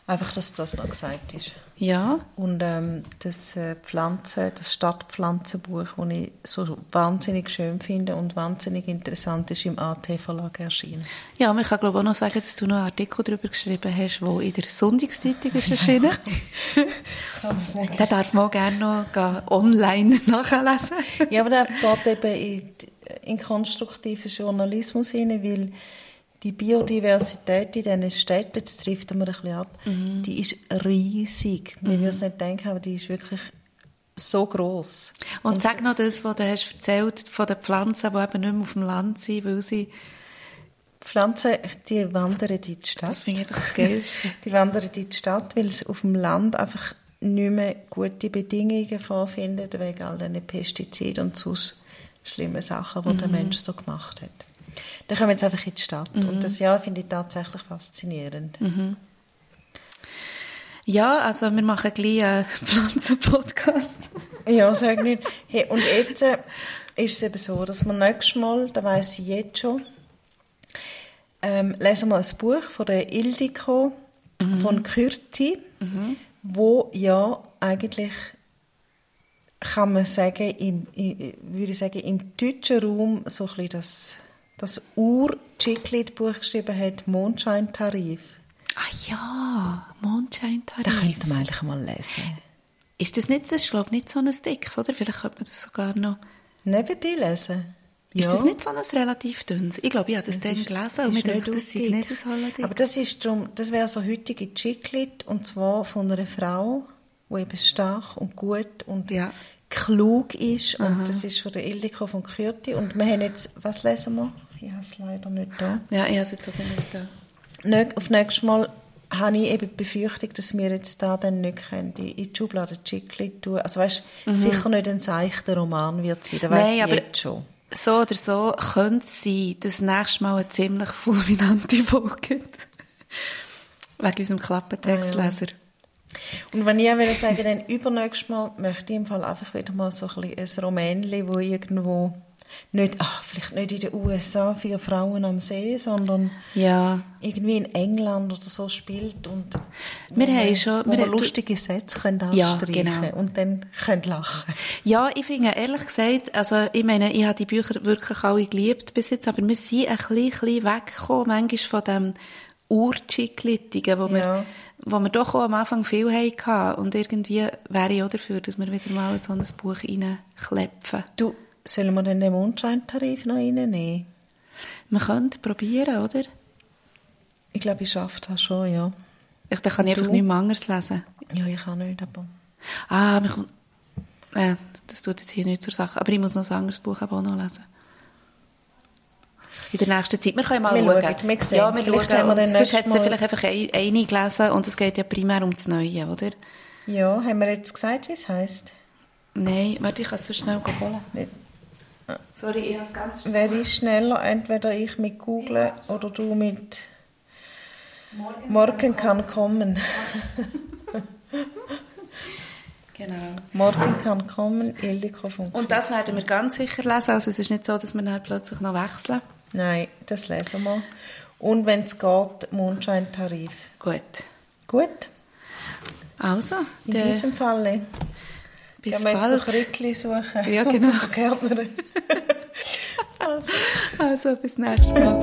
Einfach, dass das noch gesagt ist. Ja. Und ähm, das äh, Pflanzen, das Stadtpflanzenbuch, das ich so wahnsinnig schön finde und wahnsinnig interessant ist, im AT-Verlag erschienen. Ja, man kann glaube auch noch sagen, dass du noch einen Artikel darüber geschrieben hast, der in der Sonntagszeitung ist erschienen. *laughs* kann man sagen. Den darf man auch gerne noch online *laughs* nachlesen. ja, aber der geht eben in, in konstruktiven Journalismus hinein, weil die Biodiversität in diesen Städten, jetzt trifft man ein bisschen ab, mhm. die ist riesig. Man mhm. würde es nicht denken, aber die ist wirklich so groß. Und sag noch das, was du hast erzählt von den Pflanzen, die eben nicht mehr auf dem Land sind, weil sie... Pflanzen, die wandern in die Stadt. Das finde ich einfach das Geilste. *laughs* Die wandern in die Stadt, weil sie auf dem Land einfach nicht mehr gute Bedingungen vorfinden, wegen all diesen Pestiziden und sonst schlimmen Sachen, die der Mensch so gemacht hat. Dann kommen wir jetzt einfach in die Stadt. Und das Jahr finde ich tatsächlich faszinierend. Ja, also wir machen gleich einen *laughs* Pflanzen-Podcast. Ja, sag nicht. Hey, und jetzt äh, ist es eben so, dass wir nächstes Mal, da weiss ich jetzt schon, ähm, lesen wir ein Buch von der Ildiko von Kürti, wo ja eigentlich kann man sagen, im, im, würde ich sagen, im deutschen Raum so ein bisschen das, das Ur-Chiclet-Buch geschrieben hat, Mondscheintarif. Ah ja, Mondscheintarif. Das könnte man eigentlich mal lesen. Ist das nicht, das ist glaube ich nicht so ein dickes, oder? Vielleicht könnte man das sogar noch... Nebenbei lesen. Ist Ja. das nicht so ein relativ dünnes? Ich glaube, ich habe das Es dann ist- gelesen es und mir denkt, das sei nicht dick. Aber das ist drum, das wäre so heutige Chiclet und zwar von einer Frau, die eben stark und gut und Ja. klug ist und das ist von der Ildiko von Kürti und wir haben jetzt, was lesen wir? Ich habe es leider nicht da. Ja, ich habe es jetzt auch nicht da. Auf nächstes Mal habe ich eben die Befürchtung, dass wir jetzt da dann nicht können, in die Schublade Chiclet tun. Also weißt, sicher nicht ein seichter Roman wird sein, da weiss Mhm. Nein, ich aber- jetzt schon. So oder so könnte es sein, dass nächstes Mal eine ziemlich fulminante Folge. *laughs* Wegen unserem Klappentextleser. Und wenn ich auch will sagen, dann übernächstes Mal möchte ich im Fall einfach wieder mal so ein, bisschen ein Romänli, wo irgendwo nicht, ach, vielleicht nicht in den USA, vier Frauen am See, sondern Ja. irgendwie in England oder so spielt und Wir haben man- schon- wir- du- lustige Sätze können Ja, anstreichen genau. und dann können lachen. Ja, ich finde ehrlich gesagt, also ich meine, ich habe die Bücher wirklich alle geliebt bis jetzt, aber wir sind ein bisschen, bisschen weggekommen, manchmal von dem Urchiklitigen, wo, wir, Ja. wo wir doch auch am Anfang viel hatten. Und irgendwie wäre ich auch dafür, dass wir wieder mal so ein Buch reinklepfen. Du, sollen wir denn den Mondscheintarif noch reinnehmen? Man könnte probieren, oder? Ich glaube, ich schaffe das schon, ja. Ich, dann kann ich einfach nichts anderes lesen. Ja, ich kann nicht, aber... Ah, mir kommt... Äh, das tut jetzt hier nicht zur Sache. Aber ich muss noch ein anderes Buch auch noch lesen. In der nächsten Zeit. Wir können mal Wir schauen. schauen, wir sehen. ja, wir Vielleicht schauen. haben wir sonst hat sie vielleicht einfach ein- eine gelesen und es geht ja primär um das Neue, oder? Ja, haben wir jetzt gesagt, wie es heisst? Nein, warte, ich kann es so schnell holen. Sorry, ich habe es ganz schnell. Wer ist schneller? Entweder ich mit Google oder du mit Morgen kann kommen. Genau. Morgen kann kommen, Ildiko von Und das werden wir ganz sicher lesen. Also es ist nicht so, dass wir dann plötzlich noch wechseln. Nein, das lesen wir. Und wenn es geht, Mondscheintarif. Gut. Gut, Also, in diesem Fall. Bis Gehen wir jetzt. Krückli suchen. Ja, genau. *laughs* *laughs* also. also, bis nächstes Mal.